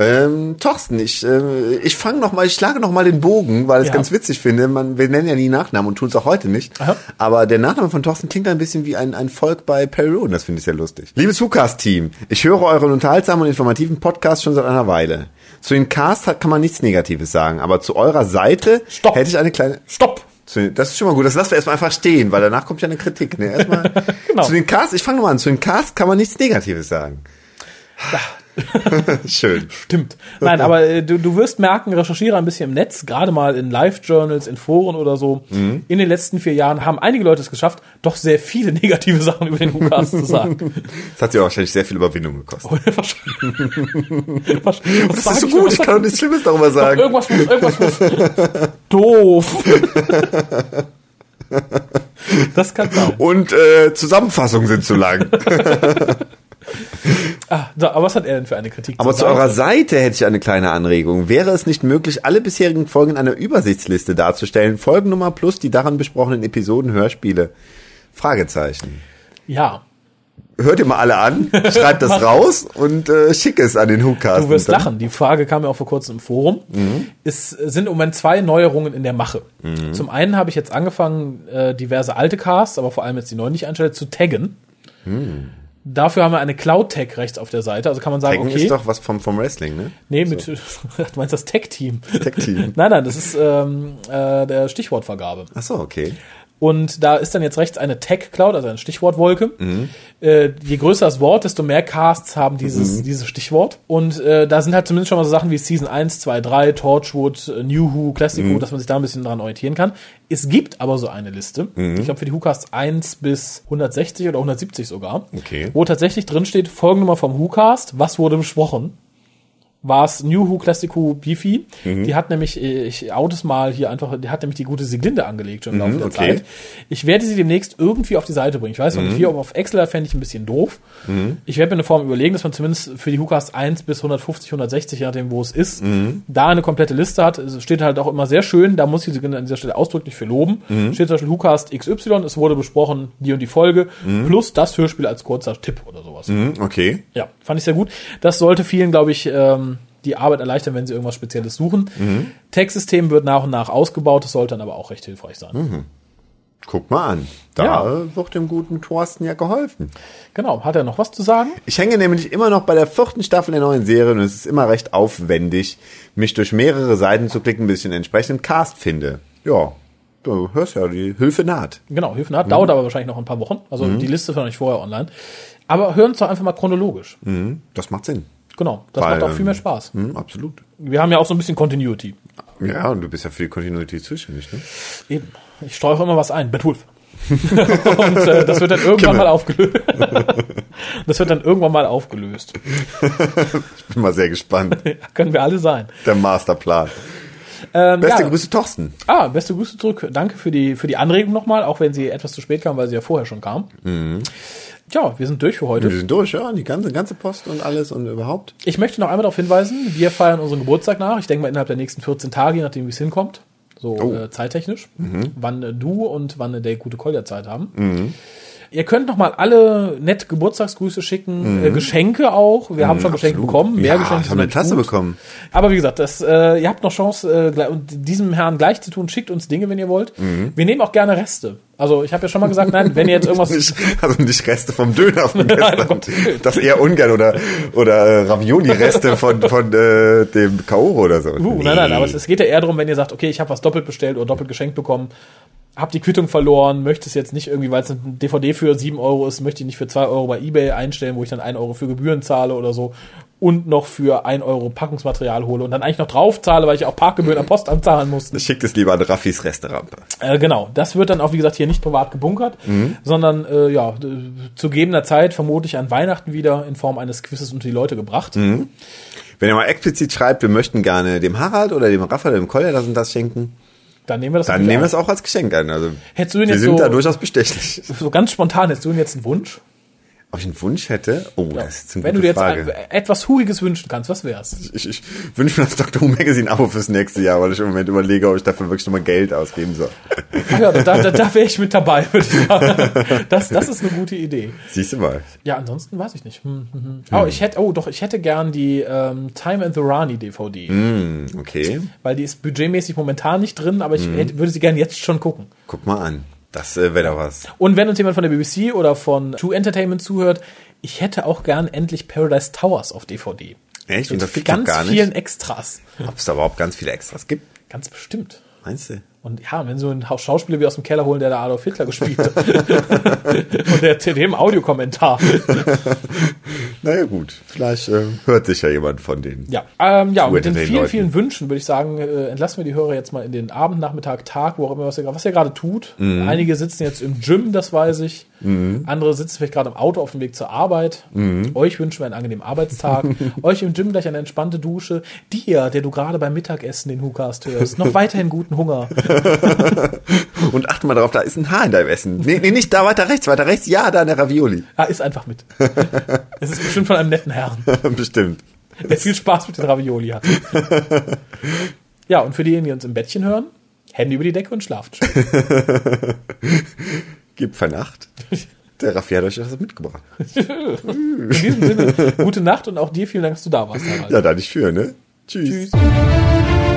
Ähm, Thorsten, ich, äh, ich fange noch mal, ich schlage noch mal den Bogen, weil ich es Ja. ganz witzig finde. Man, wir nennen ja nie Nachnamen und tun es auch heute nicht. Aha. Aber der Nachname von Thorsten klingt ein bisschen wie ein, ein Volk bei Perry Rowan. Das finde ich sehr lustig. Liebes Hucast-Team, ich höre euren unterhaltsamen und informativen Podcast schon seit einer Weile. Zu den Cast hat, kann man nichts Negatives sagen, aber zu eurer Seite Stopp. hätte ich eine kleine... Stopp! Das ist schon mal gut. Das lassen wir erstmal einfach stehen, weil danach kommt ja eine Kritik. Ne? Erstmal Genau. Zu den Cast, ich fange nochmal an. Zu den Cast kann man nichts Negatives sagen. Schön. Stimmt. Nein, aber äh, du, du wirst merken, recherchiere ein bisschen im Netz, gerade mal in Live-Journals, in Foren oder so. Mhm. In den letzten vier Jahren haben einige Leute es geschafft, doch sehr viele negative Sachen über den Hucast zu sagen. Das hat ja wahrscheinlich sehr viel Überwindung gekostet. Wahrscheinlich. Was Das ist so gut, ich kann doch nichts Schlimmes darüber sagen. Irgendwas muss, irgendwas muss. Doof. Das kann sein. Und äh, Zusammenfassungen sind zu lang. Ah, so, aber was hat er denn für eine Kritik? Aber zu sagen? eurer Seite hätte ich eine kleine Anregung. Wäre es nicht möglich, alle bisherigen Folgen in einer Übersichtsliste darzustellen? Folgennummer plus die daran besprochenen Episoden, Hörspiele? Fragezeichen. Ja, Hört ihr mal alle an, schreibt das raus und äh, schick es an den Hookcast. du wirst lachen. Die Frage kam ja auch vor kurzem im Forum. Mhm. Es sind im Moment zwei Neuerungen in der Mache. Zum einen habe ich jetzt angefangen, äh, diverse alte Casts, aber vor allem jetzt die neuen, die ich anstelle, zu taggen. Mhm. Dafür haben wir eine Cloud-Tech rechts auf der Seite. Also kann man sagen, Tekken okay. ist doch was vom, vom Wrestling, ne? nee, mit, du meinst das Tech-Team. Tech-Team. nein, nein, das ist ähm, äh, der Stichwortvergabe. Ach so, okay. Und da ist dann jetzt rechts eine Tech-Cloud, also eine Stichwortwolke. Mhm. Äh, je größer das Wort, desto mehr Casts haben dieses, Mhm. dieses Stichwort. Und äh, da sind halt zumindest schon mal so Sachen wie Season 1, 2, 3, Torchwood, äh, New Who, Classic Mhm. Who, dass man sich da ein bisschen dran orientieren kann. Es gibt aber so eine Liste, Mhm. ich glaube für die WhoCasts 1 bis 160 oder 170 sogar, Okay. wo tatsächlich drin steht, Folgennummer vom WhoCast, was wurde besprochen war es New Who Classic Who Beefy. Mhm. Die hat nämlich, ich out es mal hier einfach, die hat nämlich die gute Siglinde angelegt schon im Laufe der Mhm, okay. Mhm. Zeit. Ich werde sie demnächst irgendwie auf die Seite bringen. Ich weiß noch nicht wie, aber auf Excel fände ich ein bisschen doof. Ich werde mir eine Form überlegen, dass man zumindest für die WhoCast 1 bis 150, 160, je nachdem wo es ist, Mhm. da eine komplette Liste hat. Es steht halt auch immer sehr schön, da muss ich sie an dieser Stelle ausdrücklich für loben. Mhm. Steht zum Beispiel WhoCast XY, es wurde besprochen, die und die Folge, plus das Hörspiel als kurzer Tipp oder sowas. Okay. Ja, fand ich sehr gut. Das sollte vielen, glaube ich, ähm, die Arbeit erleichtern, wenn sie irgendwas Spezielles suchen. Textsystem wird nach und nach ausgebaut, das sollte dann aber auch recht hilfreich sein. Guck mal an. Da Ja. wird dem guten Thorsten ja geholfen. Genau, hat er noch was zu sagen? Ich hänge nämlich immer noch bei der vierten Staffel der neuen Serie und es ist immer recht aufwendig, mich durch mehrere Seiten zu klicken, bis ich den entsprechenden Cast finde. Ja, du hörst ja, die Hilfe naht. Genau, Hilfen hat, dauert aber wahrscheinlich noch ein paar Wochen. Also die Liste ist noch nicht vorher online. Aber hören es doch einfach mal chronologisch. Hm, das macht Sinn. Genau, das Weil, macht auch viel mehr ähm, Spaß. Hm, absolut. Wir haben ja auch so ein bisschen Continuity. Ja, und du bist ja für die Kontinuität zuständig, ne? Eben. Ich streue auch immer was ein. Batwolf. Und äh, das wird dann irgendwann Kimmel. mal aufgelöst. das wird dann irgendwann mal aufgelöst. Bin mal sehr gespannt. Können wir alle sein. Der Masterplan. Ähm, Beste ja. Grüße, Thorsten. Ah, beste Grüße zurück. Danke für die, für die Anregung nochmal, auch wenn sie etwas zu spät kam, weil sie ja vorher schon kam. Ja, wir sind durch für heute. Wir sind durch, ja, die ganze, ganze Post und alles und überhaupt. Ich möchte noch einmal darauf hinweisen, wir feiern unseren Geburtstag nach. Ich denke mal innerhalb der nächsten 14 Tage, je nachdem wie es hinkommt. So Oh. äh, zeittechnisch. Wann äh, du und wann äh, der gute Kolja Zeit haben. Ihr könnt noch mal alle nett Geburtstagsgrüße schicken, äh, Geschenke auch. Wir haben schon Geschenke absolut. bekommen, mehr Ja, Geschenke. ich habe eine Tasse gut. bekommen. Aber wie gesagt, das, äh, ihr habt noch Chance, äh, und diesem Herrn gleich zu tun. Schickt uns Dinge, wenn ihr wollt. Mhm. Wir nehmen auch gerne Reste. Also ich habe ja schon mal gesagt, nein, wenn ihr jetzt irgendwas also nicht Reste vom Döner von Nein, gestern. Willen. das eher ungern oder, oder äh, Ravioli-Reste von, von äh, dem Kaoro oder so. Uh, nein, nein, aber es, es geht ja eher darum, wenn ihr sagt, okay, ich habe was doppelt bestellt oder doppelt geschenkt bekommen, hab die Quittung verloren, möchte es jetzt nicht irgendwie, weil es eine DVD für 7 Euro ist, möchte ich nicht für 2 Euro bei Ebay einstellen, wo ich dann 1 Euro für Gebühren zahle oder so und noch für 1 Euro Packungsmaterial hole und dann eigentlich noch drauf zahle, weil ich auch Parkgebühren am Postamt zahlen musste. Schickt es lieber an Raffis Resterampe. Äh, genau, das wird dann auch, wie gesagt, hier nicht privat gebunkert, sondern äh, ja, zu gegebener Zeit vermutlich an Weihnachten wieder in Form eines Quizzes unter die Leute gebracht. Wenn ihr mal explizit schreibt, wir möchten gerne dem Harald oder dem Raphael dem Kolja das und das schenken, Dann nehmen wir das dann nehmen wir es auch als Geschenk an. Also Hättest du denn wir jetzt sind so, da durchaus bestechlich. so ganz spontan, hättest du denn jetzt einen Wunsch? Ob ich einen Wunsch hätte? Oh, das ist eine Wenn du dir jetzt Frage. ein, etwas Huiges wünschen kannst, was wär's? Ich, ich wünsche mir das Dr. Who Magazine Abo fürs nächste Jahr, weil ich im Moment überlege, ob ich dafür wirklich nochmal Geld ausgeben soll. Ach ja, da, da, da wäre ich mit dabei, würde ich sagen. Das, das ist eine gute Idee. Siehst du mal. Ja, ansonsten weiß ich nicht. Hm, hm, hm. Oh, ich hätte, oh, doch, ich hätte gern die ähm, Time and the Rani DVD, Hm, okay. weil die ist budgetmäßig momentan nicht drin, aber ich Mhm. hätte, würde sie gerne jetzt schon gucken. Guck mal an. Das äh, wäre doch was. Und wenn uns jemand von der BBC oder von True Entertainment zuhört, ich hätte auch gern endlich Paradise Towers auf DVD. Echt? Und Mit das gibt's doch ganz gar nicht? vielen Extras. Ob es da überhaupt ganz viele Extras gibt? Ganz bestimmt. Meinst du? Und ja, wenn so ein Haus- Schauspieler wie aus dem Keller holen, der da Adolf Hitler gespielt hat. Und der CD im Audiokommentar. Naja gut, vielleicht äh, hört sich ja jemand von denen. Ja, ähm, ja, und mit den Entertain vielen, Leuten. vielen Wünschen würde ich sagen, äh, entlassen wir die Hörer jetzt mal in den Abend, Nachmittag, Tag, wo auch immer, was ihr, was ihr gerade tut. Mhm. Einige sitzen jetzt im Gym, das weiß ich. Andere sitzen vielleicht gerade im Auto auf dem Weg zur Arbeit. Mhm. Euch wünschen wir einen angenehmen Arbeitstag. Euch im Gym gleich eine entspannte Dusche. Dir, der du gerade beim Mittagessen den Hukast hörst, noch weiterhin guten Hunger. Und achte mal drauf, da ist ein Haar in deinem Essen. Nee, nee, nicht da, weiter rechts, weiter rechts. Ja, da in der Ravioli. Ah, ist einfach mit. Es ist bestimmt von einem netten Herrn. Bestimmt. der viel Spaß mit den Ravioli hat. Ja, und für diejenigen, die uns im Bettchen hören, Hände über die Decke und schlaft schön. Gib Vernacht. Der Raffi hat euch das mitgebracht. In diesem Sinne, gute Nacht und auch dir vielen Dank, dass du da warst. Harald. Ja, da nicht für, ne? Tschüss. Tschüss.